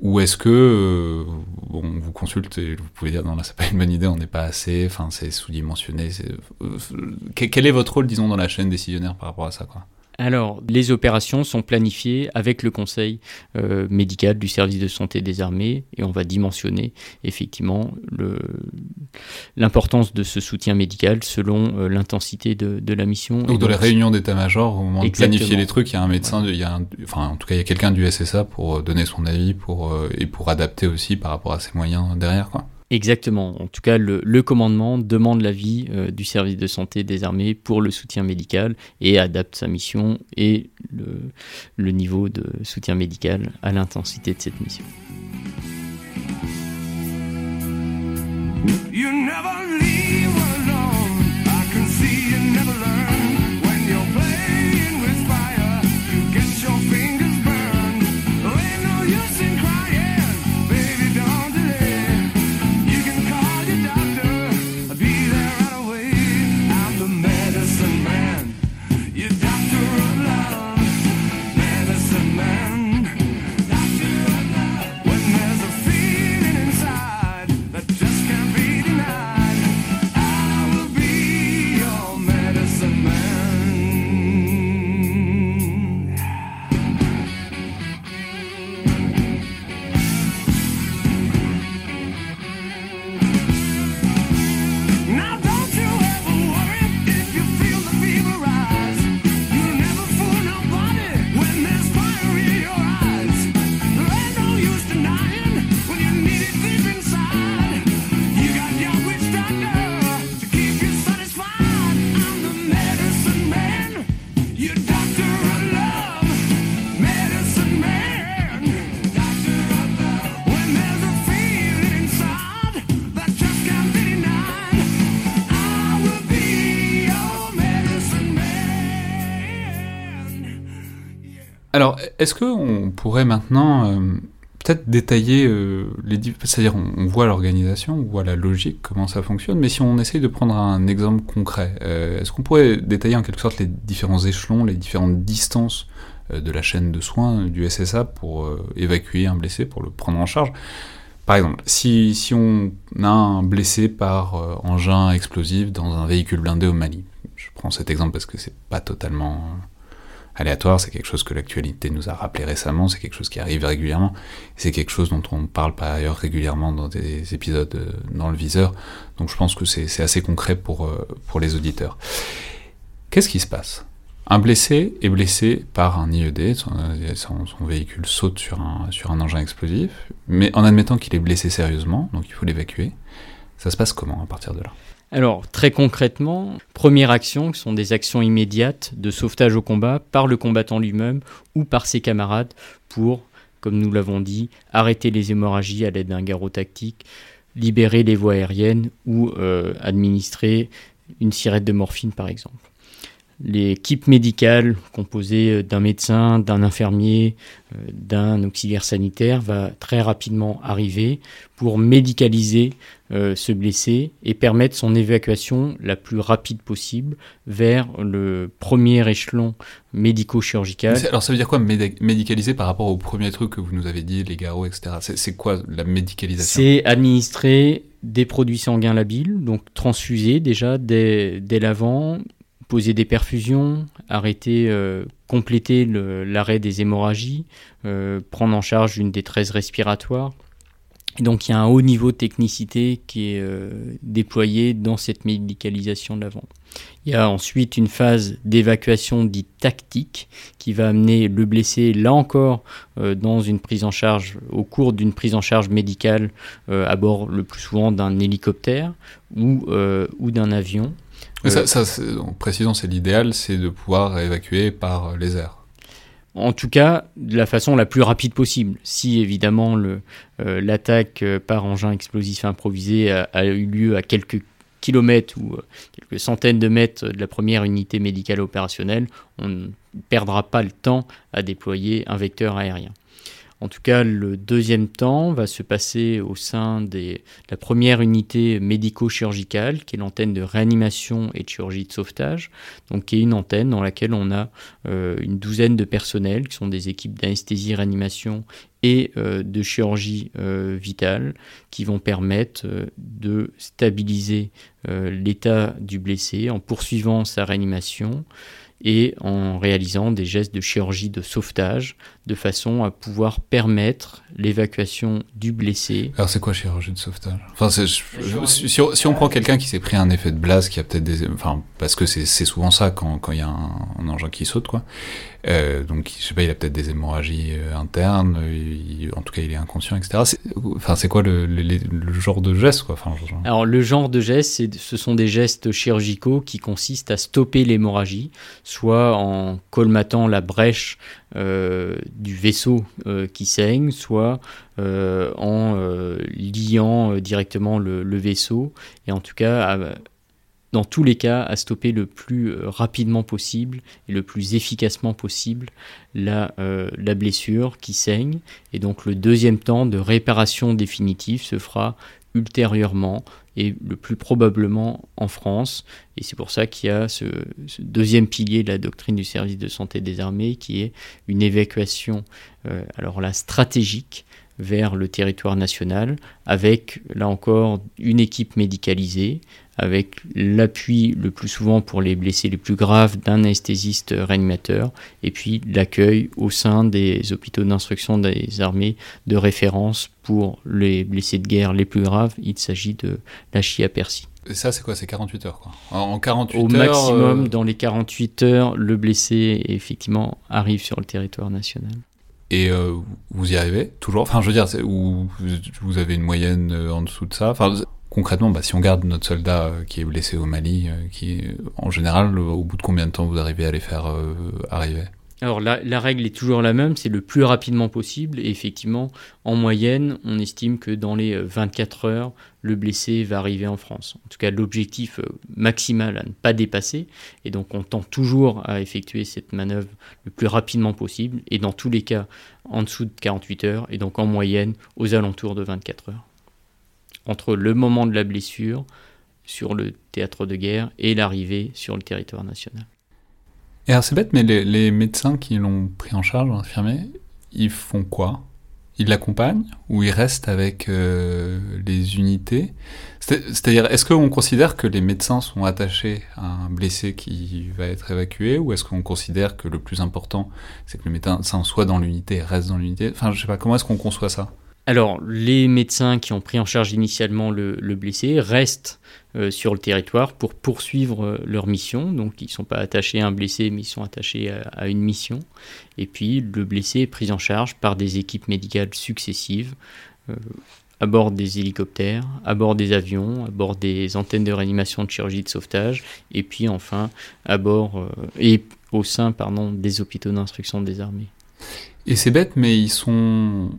Speaker 1: Ou est-ce que on vous consulte et vous pouvez dire non là c'est pas une bonne idée, on n'est pas assez, enfin c'est sous-dimensionné. Quel est votre rôle disons dans la chaîne décisionnaire par rapport à ça quoi?
Speaker 2: Alors, les opérations sont planifiées avec le conseil euh, médical du service de santé des armées et on va dimensionner effectivement l'importance de ce soutien médical selon euh, l'intensité de, la mission.
Speaker 1: Donc, dans les réunions d'état-major, au moment de planifier les trucs, il y a un médecin, il y a enfin, en tout cas, il y a quelqu'un du SSA pour euh, donner son avis pour, et pour adapter aussi par rapport à ses moyens derrière, quoi.
Speaker 2: Exactement. En tout cas, le, commandement demande l'avis euh, du service de santé des armées pour le soutien médical et adapte sa mission et le, niveau de soutien médical à l'intensité de cette mission.
Speaker 1: Alors, est-ce qu'on pourrait maintenant euh, peut-être détailler euh, les... C'est-à-dire, on, voit l'organisation, on voit la logique, comment ça fonctionne, mais si on essaye de prendre un exemple concret, euh, est-ce qu'on pourrait détailler en quelque sorte les différents échelons, les différentes distances de la chaîne de soins du SSA pour évacuer un blessé, pour le prendre en charge? Par exemple, si, si on a un blessé par engin explosif dans un véhicule blindé au Mali, je prends cet exemple parce que c'est pas totalement aléatoire, c'est quelque chose que l'actualité nous a rappelé récemment, c'est quelque chose qui arrive régulièrement, c'est quelque chose dont on parle par ailleurs régulièrement dans des épisodes euh, dans le viseur, donc je pense que c'est assez concret pour, euh, pour les auditeurs. Qu'est-ce qui se passe? Un blessé est blessé par un IED, son, son, véhicule saute sur un engin explosif, mais en admettant qu'il est blessé sérieusement, donc il faut l'évacuer, ça se passe comment à partir de là?
Speaker 2: Alors, très concrètement, première action, qui sont des actions immédiates de sauvetage au combat par le combattant lui-même ou par ses camarades pour, comme nous l'avons dit, arrêter les hémorragies à l'aide d'un garrot tactique, libérer les voies aériennes ou euh, administrer une sirette de morphine par exemple. L'équipe médicale composée d'un médecin, d'un infirmier, d'un auxiliaire sanitaire va très rapidement arriver pour médicaliser ce blessé et permettre son évacuation la plus rapide possible vers le premier échelon médico-chirurgical.
Speaker 1: Alors ça veut dire quoi médicaliser par rapport au premier truc que vous nous avez dit, les garrots, etc. C'est quoi la médicalisation?
Speaker 2: C'est administrer des produits sanguins labiles, donc transfuser déjà dès, dès l'avant, poser des perfusions, arrêter, euh, compléter l'arrêt des hémorragies, euh, prendre en charge une détresse respiratoire. Et donc il y a un haut niveau de technicité qui est euh, déployé dans cette médicalisation de l'avant. Il y a ensuite une phase d'évacuation dite tactique qui va amener le blessé, là encore, dans une prise en charge, au cours d'une prise en charge médicale à bord le plus souvent d'un hélicoptère ou, ou d'un avion.
Speaker 1: Ça, ça c'est l'idéal, c'est de pouvoir évacuer par les airs.
Speaker 2: En tout cas, de la façon la plus rapide possible. Si évidemment euh, l'attaque euh, par engin explosif improvisé a, eu lieu à quelques kilomètres ou euh, quelques centaines de mètres de la première unité médicale opérationnelle, on ne perdra pas le temps à déployer un vecteur aérien. En tout cas, le deuxième temps va se passer au sein de la première unité médico-chirurgicale, qui est l'antenne de réanimation et de chirurgie de sauvetage, qui est une antenne dans laquelle on a euh, une douzaine de personnels, qui sont des équipes d'anesthésie-réanimation et euh, de chirurgie euh, vitale, qui vont permettre de stabiliser l'état du blessé en poursuivant sa réanimation et en réalisant des gestes de chirurgie de sauvetage de façon à pouvoir permettre l'évacuation du blessé.
Speaker 1: Alors c'est quoi chirurgie de sauvetage? Enfin, si, on prend quelqu'un qui s'est pris un effet de blase, qui a peut-être des, enfin, parce que c'est souvent ça quand il y a un, engin qui saute, quoi. Euh, donc je sais pas, il a peut-être des hémorragies euh, internes, en tout cas il est inconscient, etc. Enfin, c'est quoi le, genre de geste,
Speaker 2: Alors le genre de geste, ce sont des gestes chirurgicaux qui consistent à stopper l'hémorragie, soit en colmatant la brèche euh, du vaisseau qui saigne, soit en liant directement le, vaisseau, et en tout cas, dans tous les cas, à stopper le plus rapidement possible et le plus efficacement possible la, la blessure qui saigne. Et donc le deuxième temps de réparation définitive se fera ultérieurement et le plus probablement en France. Et c'est pour ça qu'il y a ce, deuxième pilier de la doctrine du service de santé des armées qui est une évacuation, euh, alors stratégique vers le territoire national avec, là encore, une équipe médicalisée, avec l'appui le plus souvent pour les blessés les plus graves d'un anesthésiste réanimateur, et puis l'accueil au sein des hôpitaux d'instruction des armées de référence pour les blessés de guerre les plus graves. Il s'agit de la chia Percy.
Speaker 1: Et ça, c'est quoi? C'est 48 heures, quoi. En 48
Speaker 2: Au maximum, euh, dans les 48 heures, le blessé, effectivement, arrive sur le territoire national.
Speaker 1: Et euh, vous y arrivez toujours? Enfin, je veux dire, ou vous avez une moyenne euh, en dessous de ça? Enfin, concrètement, bah, si on garde notre soldat qui est blessé au Mali, qui, en général, au bout de combien de temps vous arrivez à les faire arriver?
Speaker 2: Alors la, règle est toujours la même, c'est le plus rapidement possible. Et effectivement, en moyenne, on estime que dans les 24 euh, heures, le blessé va arriver en France. En tout cas, l'objectif euh, maximal à ne pas dépasser. Et donc on tente toujours à effectuer cette manœuvre le plus rapidement possible. Et dans tous les cas, en dessous de 48 heures. Et donc en moyenne, aux alentours de 24 heures. Entre le moment de la blessure sur le théâtre de guerre et l'arrivée sur le territoire national.
Speaker 1: Et alors c'est bête, mais les, médecins qui l'ont pris en charge, infirmé, ils font quoi? Ils l'accompagnent ou ils restent avec euh, les unités? C'est-à-dire, est-ce qu'on considère que les médecins sont attachés à un blessé qui va être évacué ou est-ce qu'on considère que le plus important, c'est que le médecin soit dans l'unité reste dans l'unité? Enfin, je sais pas, comment est-ce qu'on conçoit ça?
Speaker 2: Alors, les médecins qui ont pris en charge initialement le, blessé restent euh, sur le territoire pour poursuivre euh, leur mission. Donc, ils ne sont pas attachés à un blessé, mais ils sont attachés à, une mission. Et puis, le blessé est pris en charge par des équipes médicales successives. Euh, à bord des hélicoptères, à bord des avions, à bord des antennes de réanimation de chirurgie de sauvetage, et puis enfin à bord et au sein pardon, des hôpitaux d'instruction des armées.
Speaker 1: Et c'est bête, mais ils sont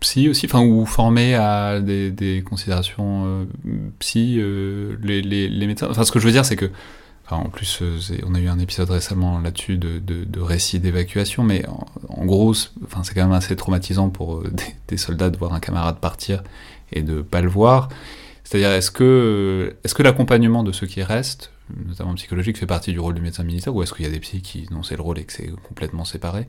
Speaker 1: psy aussi, enfin, ou formés à des, considérations euh, psy, euh, les, les, médecins. Enfin, ce que je veux dire, c'est que en plus, on a eu un épisode récemment là-dessus de, de, récits d'évacuation, mais en, gros, c'est quand même assez traumatisant pour des, des, soldats de voir un camarade partir et de pas le voir. C'est-à-dire, est-ce que, est-ce que l'accompagnement de ceux qui restent, notamment psychologique, fait partie du rôle du médecin militaire, ou est-ce qu'il y a des psys qui dont c'est le rôle et que c'est complètement séparé?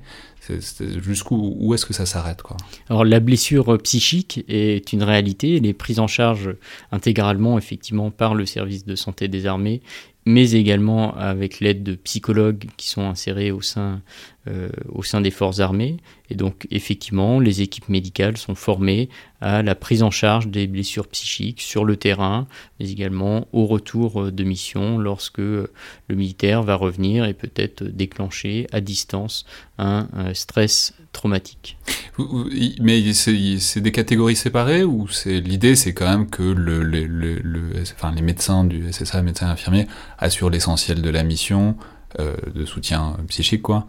Speaker 1: Jusqu'où où est-ce que ça s'arrête quoi?
Speaker 2: Alors la blessure psychique est une réalité, elle est prise en charge intégralement effectivement par le service de santé des armées mais également avec l'aide de psychologues qui sont insérés au sein, euh, au sein des forces armées. Et donc effectivement, les équipes médicales sont formées à la prise en charge des blessures psychiques sur le terrain, mais également au retour euh, de mission lorsque euh, le militaire va revenir et peut-être déclencher à distance un, stress traumatique.
Speaker 1: Mais c'est des catégories séparées ou l'idée c'est quand même que les médecins du SSA, médecins infirmiers assure l'essentiel de la mission de soutien psychique, quoi.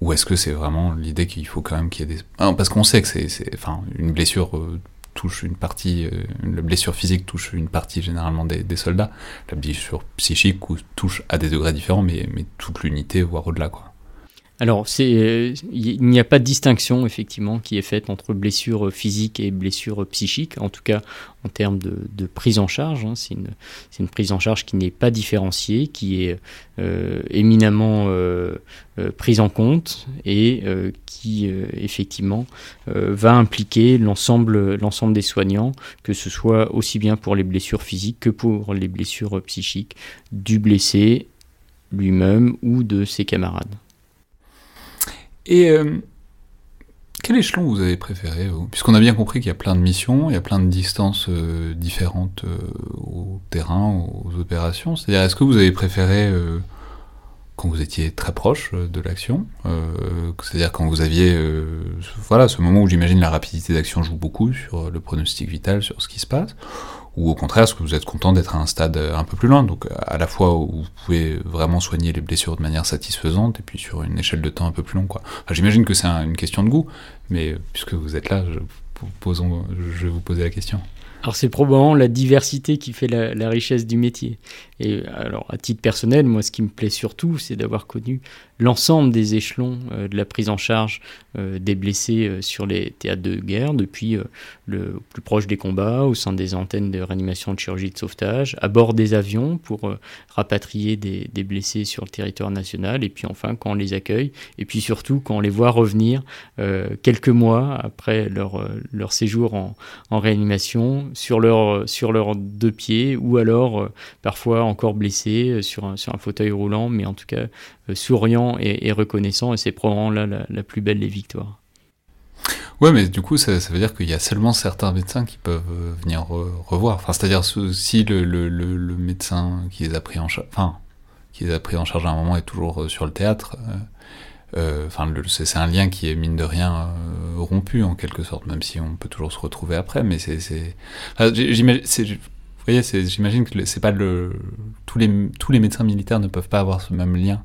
Speaker 1: Ou est-ce que c'est vraiment l'idée qu'il faut quand même qu'il y ait des... parce qu'on sait que c'est, enfin, une blessure euh, touche une partie, euh, la blessure physique touche une partie généralement des, soldats, la blessure psychique touche à des degrés différents, mais, mais toute l'unité, voire au-delà, quoi.
Speaker 2: Alors, euh, il n'y a pas de distinction effectivement qui est faite entre blessure physique et blessure psychique, en tout cas en termes de, prise en charge. Hein. c'est, une, prise en charge qui n'est pas différenciée, qui est euh, éminemment euh, prise en compte et qui effectivement va impliquer l'ensemble des soignants, que ce soit aussi bien pour les blessures physiques que pour les blessures psychiques du blessé lui-même ou de ses camarades.
Speaker 1: Et euh, quel échelon vous avez préféré Puisqu'on a bien compris qu'il y a plein de missions, il y a plein de distances euh, différentes euh, au terrain, aux opérations. C'est-à-dire, est-ce que vous avez préféré quand vous étiez très proche de l'action C'est-à-dire quand vous aviez voilà, ce moment où j'imagine la rapidité d'action joue beaucoup sur le pronostic vital, sur ce qui se passe? Ou au contraire, est-ce que vous êtes content d'être à un stade euh, un peu plus loin, donc à la fois où vous pouvez vraiment soigner les blessures de manière satisfaisante, et puis sur une échelle de temps un peu plus longue. J'imagine que c'est une question de goût, mais puisque vous êtes là, je, vais vous poser la question.
Speaker 2: Alors c'est probablement la diversité qui fait la, richesse du métier. Et alors à titre personnel, moi ce qui me plaît surtout, c'est d'avoir connu l'ensemble des échelons euh, de la prise en charge euh, des blessés euh, sur les théâtres de guerre, depuis le plus proche des combats, au sein des antennes de réanimation de chirurgie de sauvetage, à bord des avions pour rapatrier des, blessés sur le territoire national, et puis enfin quand on les accueille, et puis surtout quand on les voit revenir quelques mois après leur, séjour en, réanimation sur leurs deux pieds, ou alors parfois encore blessés sur un fauteuil roulant, mais en tout cas souriant et, reconnaissant, et c'est probablement là la, plus belle des victoires.
Speaker 1: Ouais, mais du coup, ça, veut dire qu'il y a seulement certains médecins qui peuvent euh, venir revoir. Enfin, c'est-à-dire si le, médecin qui les a pris en charge, enfin, qui les a pris en charge à un moment est toujours euh, sur le théâtre. Euh, enfin, c'est un lien qui est mine de rien rompu en quelque sorte, même si on peut toujours se retrouver après. Mais c'est, vous voyez, j'imagine que c'est pas tous les médecins militaires ne peuvent pas avoir ce même lien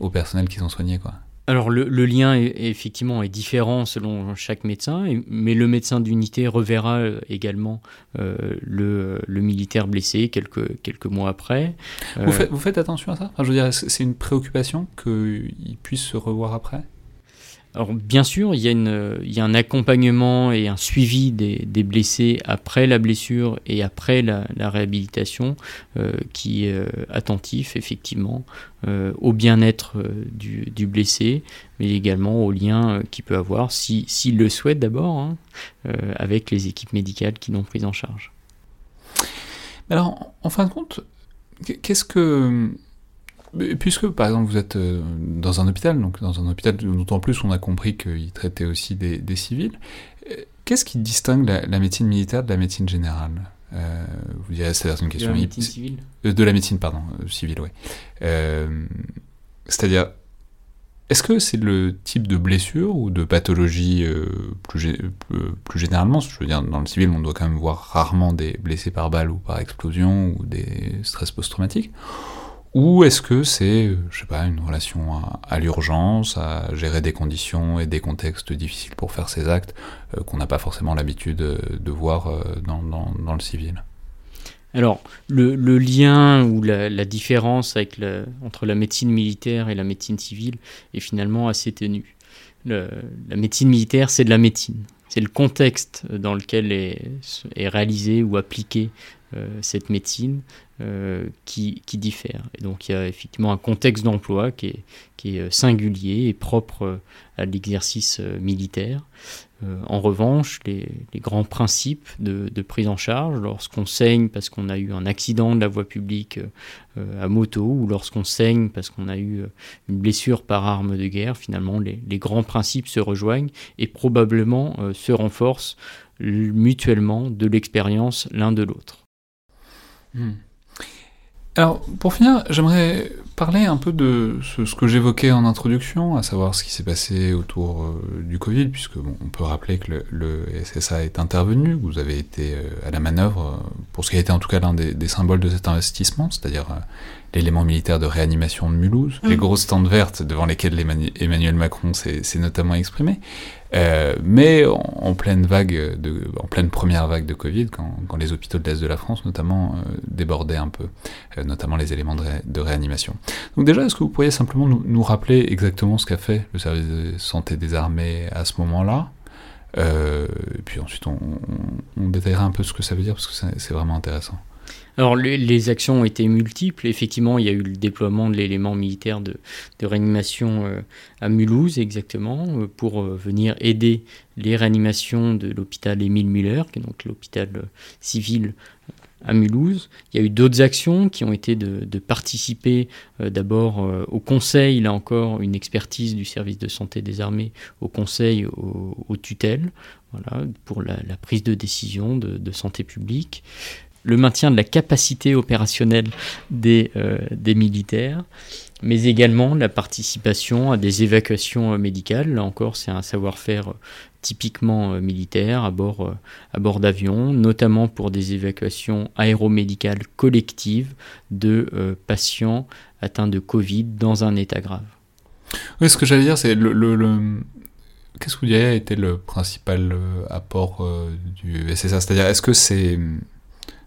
Speaker 1: au personnel qu'ils ont soigné, quoi.
Speaker 2: Alors le, lien est, effectivement est différent selon chaque médecin, mais le médecin d'unité reverra euh, également euh, le, le, militaire blessé quelques, quelques mois après.
Speaker 1: Vous, faites, vous, faites, attention à ça? Je veux dire, c'est une préoccupation qu'il puisse se revoir après?
Speaker 2: Alors bien sûr, il y, a un accompagnement et un suivi des, blessés après la blessure et après la, réhabilitation euh, qui est euh, attentif effectivement euh, au bien-être du, blessé, mais également au lien qu'il peut avoir, s'il si, le souhaite d'abord, hein, avec les équipes médicales qui l'ont pris en charge.
Speaker 1: Alors, en fin de compte, qu'est-ce que Puisque, par exemple, vous êtes euh, dans un hôpital, donc dans un hôpital d'autant plus on a compris qu'il traitait aussi des, civils, euh, qu'est-ce qui distingue la, médecine militaire de la médecine générale? Euh, Vous direz, c'est une question...
Speaker 2: De la médecine civile
Speaker 1: De la médecine, pardon, civile, oui. C'est-à-dire, est-ce que c'est le type de blessure ou de pathologie plus, plus, généralement? Je veux dire, dans le civil, on doit quand même voir rarement des blessés par balle ou par explosion ou des stress post-traumatiques. Ou est-ce que c'est, je sais pas, une relation à, l'urgence, à gérer des conditions et des contextes difficiles pour faire ces actes euh, qu'on n'a pas forcément l'habitude de voir euh, dans, le civil?
Speaker 2: Alors, le, lien ou la, différence entre la médecine militaire et la médecine civile est finalement assez ténue. la médecine militaire, c'est de la médecine. C'est le contexte dans lequel est, est réalisée ou appliquée euh, cette médecine euh, qui, diffère. Et donc il y a effectivement un contexte d'emploi qui est, euh, singulier et propre à l'exercice militaire. En revanche, les, grands principes de, prise en charge, lorsqu'on saigne parce qu'on a eu un accident de la voie publique à moto ou lorsqu'on saigne parce qu'on a eu une blessure par arme de guerre, finalement les, les grands principes se rejoignent et probablement se renforcent mutuellement de l'expérience l'un de l'autre.
Speaker 1: Hmm. Alors, pour finir, j'aimerais parler un peu de ce, que j'évoquais en introduction, à savoir ce qui s'est passé autour euh, du Covid, puisque on peut rappeler que le, SSA est intervenu, vous avez été euh, à la manœuvre euh, pour ce qui a été en tout cas l'un des, symboles de cet investissement, c'est-à-dire l'élément militaire de réanimation de Mulhouse, les mm. grosses tentes vertes devant lesquelles Emmanuel Macron s'est notamment exprimé, euh, mais en, pleine vague, de, en pleine première vague de Covid, quand, quand les hôpitaux de l'Est de la France notamment euh, débordaient un peu, euh, notamment les éléments de, réanimation. Donc déjà, est-ce que vous pourriez simplement nous, rappeler exactement ce qu'a fait le service de santé des armées à ce moment-là? Et puis ensuite, on, on, détaillera un peu ce que ça veut dire, parce que c'est vraiment intéressant.
Speaker 2: Alors les, actions ont été multiples. Effectivement, il y a eu le déploiement de l'élément militaire de, réanimation euh, à Mulhouse, exactement, euh, pour euh, venir aider les réanimations de l'hôpital Émile Muller, qui est donc l'hôpital civil à Mulhouse. Il y a eu d'autres actions qui ont été de, participer d'abord au conseil, là encore une expertise du service de santé des armées, au conseil, aux, tutelles, voilà, pour la, prise de décision de santé publique le maintien de la capacité opérationnelle des, euh, des militaires, mais également la participation à des évacuations euh, médicales. Là encore, c'est un savoir-faire euh, typiquement militaire à bord, à bord d'avions, notamment pour des évacuations aéromédicales collectives de patients atteints de Covid dans un état grave.
Speaker 1: Oui, ce que j'allais dire, c'est le, Qu'est-ce que vous diriez a été le principal apport du SSA C'est-à-dire, est-ce que c'est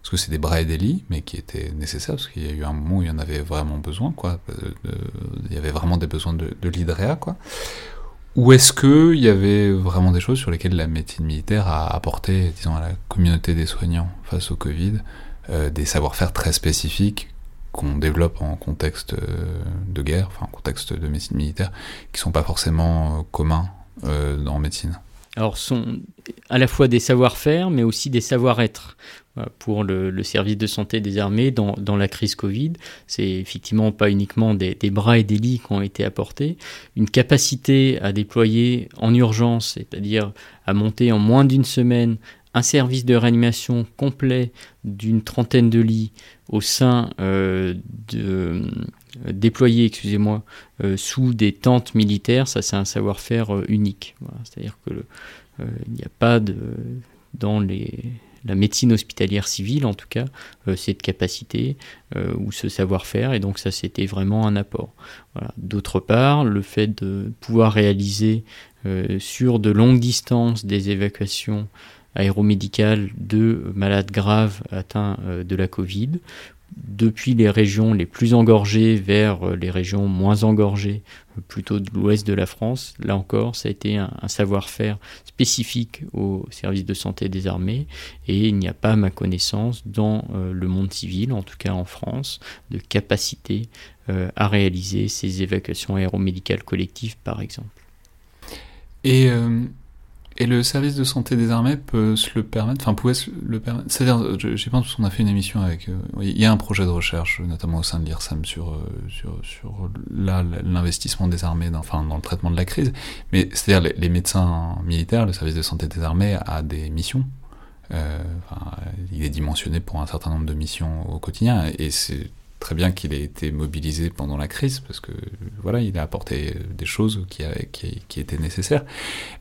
Speaker 1: parce que c'est des bras et des lits, mais qui étaient nécessaires, parce qu'il y a eu un moment où il y en avait vraiment besoin, quoi. il y avait vraiment des besoins de, de quoi. Ou est-ce qu'il y avait vraiment des choses sur lesquelles la médecine militaire a apporté, disons, à la communauté des soignants face au Covid, euh, des savoir-faire très spécifiques qu'on développe en contexte euh, de guerre, enfin en contexte de médecine militaire, qui sont pas forcément euh, communs en médecine?
Speaker 2: Alors, sont à la fois des savoir-faire, mais aussi des savoir-être pour le, service de santé des armées dans, la crise Covid. C'est effectivement pas uniquement des, bras et des lits qui ont été apportés, une capacité à déployer en urgence, c'est-à-dire à monter en moins d'une semaine un service de réanimation complet d'une trentaine de lits au sein euh, de déployés, excusez-moi, euh, sous des tentes militaires, ça c'est un savoir-faire euh, unique. C'est-à-dire que il n'y a pas de dans les la médecine hospitalière civile, en tout cas, euh, cette capacité euh, ou ce savoir-faire, et donc ça c'était vraiment un apport. D'autre part, le fait de pouvoir réaliser euh, sur de longues distances des évacuations aéromédicales de malades graves atteints de la Covid depuis les régions les plus engorgées vers euh, les régions moins engorgées, euh, plutôt de l'ouest de la France. Là encore, ça a été un, savoir-faire spécifique au service de santé des armées et il n'y a pas, à ma connaissance, dans euh, le monde civil, en tout cas en France, de capacité à réaliser ces évacuations aéromédicales collectives, par exemple.
Speaker 1: Et et le service de santé des armées peut se le permettre, enfin pouvait se le permettre. C'est-à-dire, j'ai pensé qu'on a fait une émission avec. Euh, il y a un projet de recherche, notamment au sein de l'IRSAM, sur, euh, sur, sur l'investissement des armées, dans, dans le traitement de la crise. Mais c'est-à-dire, les, médecins militaires, le service de santé des armées a des missions. Euh, il est dimensionné pour un certain nombre de missions au quotidien, et c'est très bien qu'il ait été mobilisé pendant la crise, parce que voilà, il a apporté des choses qui, étaient nécessaires.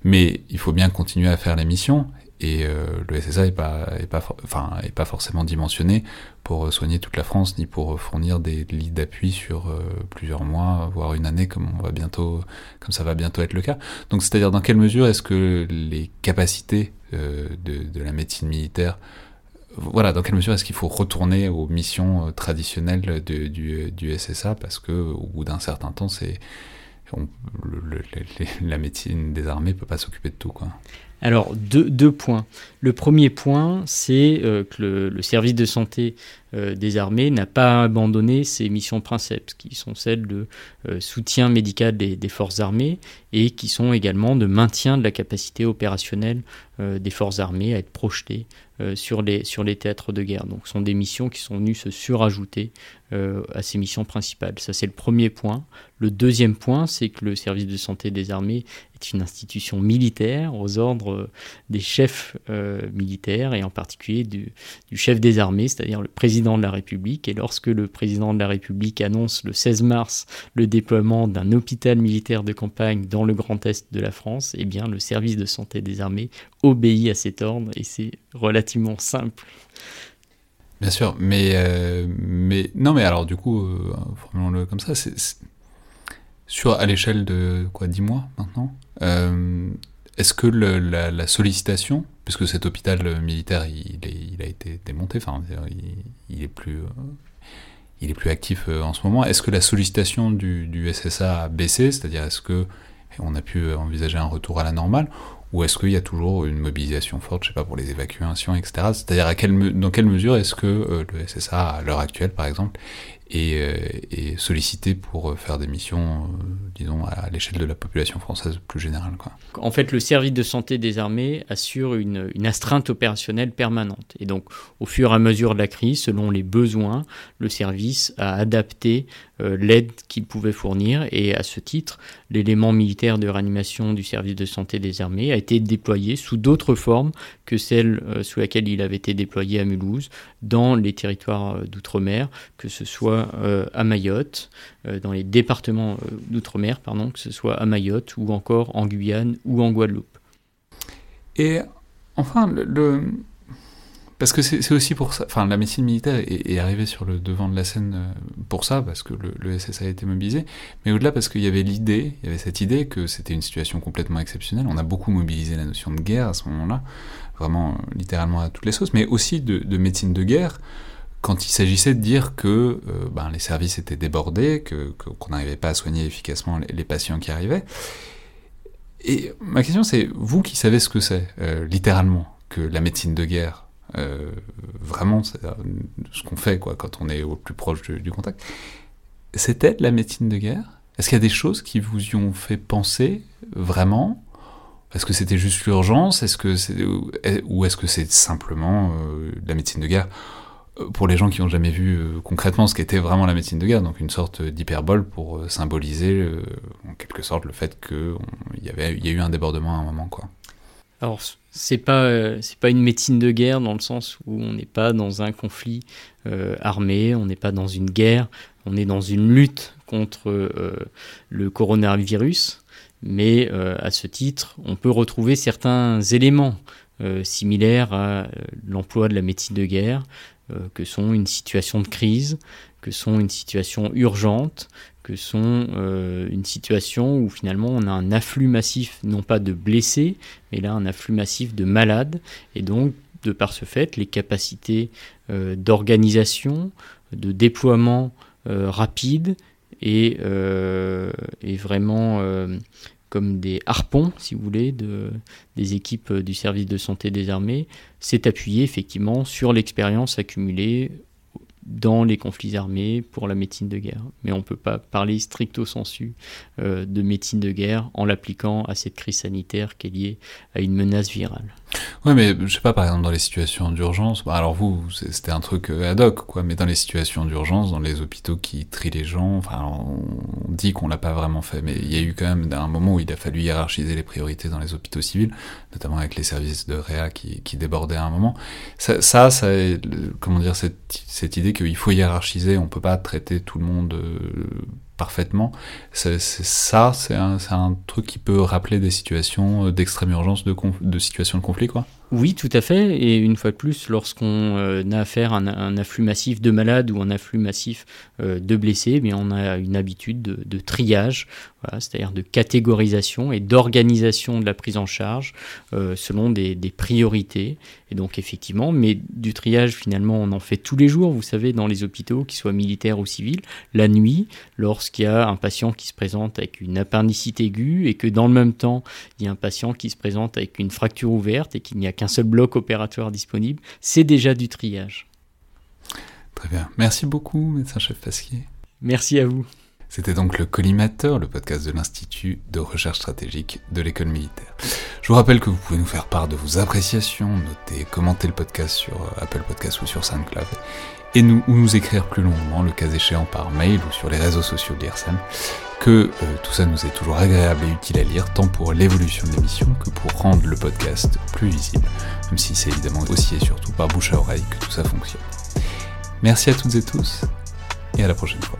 Speaker 1: Mais il faut bien continuer à faire les missions, et euh, le SSA n'est pas, est pas, forcément dimensionné pour soigner toute la France, ni pour fournir des lits d'appui sur euh, plusieurs mois, voire une année, comme, ça va bientôt être le cas. Donc c'est-à-dire dans quelle mesure est-ce que les capacités euh, de, la médecine militaire voilà, dans quelle mesure est-ce qu'il faut retourner aux missions traditionnelles du, SSA parce que au bout d'un certain temps, c'est la médecine des armées peut pas s'occuper de tout, quoi.
Speaker 2: Alors, deux, points. Le premier point, c'est euh, que le, service de santé euh, des armées n'a pas abandonné ses missions principales, qui sont celles de euh, soutien médical des, forces armées et qui sont également de maintien de la capacité opérationnelle des forces armées à être projetées sur, les, sur les théâtres de guerre. Donc, ce sont des missions qui sont venues se surajouter à ces missions principales. Ça, c'est le premier point. Le deuxième point, c'est que le service de santé des armées une institution militaire aux ordres des chefs euh, militaires et en particulier du, chef des armées, c'est-à-dire le président de la République. Et lorsque le président de la République annonce le 16 mars le déploiement d'un hôpital militaire de campagne dans le Grand Est de la France, eh bien le service de santé des armées obéit à cet ordre et c'est relativement simple.
Speaker 1: Bien sûr, mais, euh, mais non, mais alors du coup, euh, formulons-le comme ça, c'est sur à l'échelle de quoi 10 mois maintenant euh, Est-ce que la, sollicitation, puisque cet hôpital militaire il, il a été démonté, enfin il, est plus euh, il est plus actif euh, en ce moment. Est-ce que la sollicitation du, du SSA a baissé, c'est-à-dire est-ce que on a pu envisager un retour à la normale, ou est-ce qu'il y a toujours une mobilisation forte, je sais pas, pour les évacuations, etc. C'est-à-dire dans quelle mesure est-ce que le SSA, à l'heure actuelle, par exemple, euh, et, sollicité pour euh, faire des missions, euh, disons, à l'échelle de la population française plus générale.
Speaker 2: En fait, le service de santé des armées assure une, une, astreinte opérationnelle permanente. Et donc, au fur et à mesure de la crise, selon les besoins, le service a adapté l'aide qu'il pouvait fournir. Et à ce titre, l'élément militaire de réanimation du service de santé des armées a été déployé sous d'autres formes que celles sous laquelle il avait été déployé à Mulhouse, dans les territoires d'outre-mer, que ce soit euh, à Mayotte, euh, dans les départements euh, d'outre-mer, pardon, que ce soit à Mayotte ou encore en Guyane ou en Guadeloupe.
Speaker 1: Et enfin, parce que c'est aussi pour enfin la médecine militaire est, arrivée sur le devant de la scène pour ça, parce que le, le SSA a été mobilisé, mais au-delà parce qu'il y avait l'idée, il y avait cette idée que c'était une situation complètement exceptionnelle. On a beaucoup mobilisé la notion de guerre à ce moment-là, vraiment littéralement à toutes les sauces, mais aussi de médecine de guerre quand il s'agissait de dire que euh, ben, les services étaient débordés, que, qu'on n'arrivait pas à soigner efficacement les, patients qui arrivaient. Et ma question c'est, vous qui savez ce que c'est, euh, littéralement, que la médecine de guerre, euh, vraiment, c'est ce qu'on fait quoi, quand on est au plus proche du, contact, c'était de la médecine de guerre? Est-ce qu'il y a des choses qui vous y ont fait penser vraiment? Est-ce que c'était juste l'urgence? C'est, ou est-ce que c'est simplement la médecine de guerre? Pour les gens qui n'ont jamais vu euh, concrètement ce qu'était vraiment la médecine de guerre, donc une sorte d'hyperbole pour euh, symboliser en quelque sorte le fait qu'il y, y a eu un débordement à un moment. Quoi.
Speaker 2: Alors, c'est pas, pas une médecine de guerre dans le sens où on n'est pas dans un conflit armé, on n'est pas dans une guerre, on est dans une lutte contre le coronavirus, mais à ce titre, on peut retrouver certains éléments similaires à l'emploi de la médecine de guerre, euh, que sont une situation de crise, que sont une situation urgente, que sont euh, une situation où finalement on a un afflux massif, non pas de blessés, mais là un afflux massif de malades, et donc de par ce fait, les capacités euh, d'organisation, de déploiement rapide et, et vraiment comme des harpons, si vous voulez, de, des équipes du service de santé des armées, s'est appuyé effectivement sur l'expérience accumulée dans les conflits armés pour la médecine de guerre. Mais on ne peut pas parler stricto sensu euh, de médecine de guerre en l'appliquant à cette crise sanitaire qui est liée à une menace virale.
Speaker 1: Oui, mais je sais pas, par exemple, dans les situations d'urgence, bah, alors vous, c'était un truc euh, ad hoc, quoi, mais dans les situations d'urgence, dans les hôpitaux qui trient les gens, enfin, on dit qu'on l'a pas vraiment fait, mais il y a eu quand même un moment où il a fallu hiérarchiser les priorités dans les hôpitaux civils, notamment avec les services de réa qui, débordaient à un moment. Ça, ça, ça comment dire, cette, cette idée qu'il faut hiérarchiser, on peut pas traiter tout le monde euh, parfaitement. C'est ça, c'est un, truc qui peut rappeler des situations d'extrême urgence, de, de situations de conflit, quoi.
Speaker 2: Oui, tout à fait. Et une fois de plus, lorsqu'on euh, a affaire à un, afflux massif de malades ou un afflux massif euh, de blessés, mais on a une habitude de, triage, c'est-à-dire de catégorisation et d'organisation de la prise en charge euh, selon des, priorités. Et donc effectivement, mais du triage finalement, on en fait tous les jours, vous savez, dans les hôpitaux, qu'ils soient militaires ou civils, la nuit, lorsqu'il y a un patient qui se présente avec une appendicite aiguë et que dans le même temps, il y a un patient qui se présente avec une fracture ouverte et qu'il n'y a qu'un seul bloc opératoire disponible, c'est déjà du triage.
Speaker 1: Très bien. Merci beaucoup, médecin-chef Pasquier.
Speaker 2: Merci à vous.
Speaker 1: C'était donc le Collimateur, le podcast de l'Institut de recherche stratégique de l'école militaire. Je vous rappelle que vous pouvez nous faire part de vos appréciations, noter, commenter le podcast sur euh, Apple Podcast ou sur SoundCloud, et nous, ou nous écrire plus longuement, le cas échéant par mail ou sur les réseaux sociaux de l'IRSEM que euh, tout ça nous est toujours agréable et utile à lire, tant pour l'évolution de l'émission que pour rendre le podcast plus visible, même si c'est évidemment aussi et surtout par bouche à oreille que tout ça fonctionne. Merci à toutes et tous, et à la prochaine fois.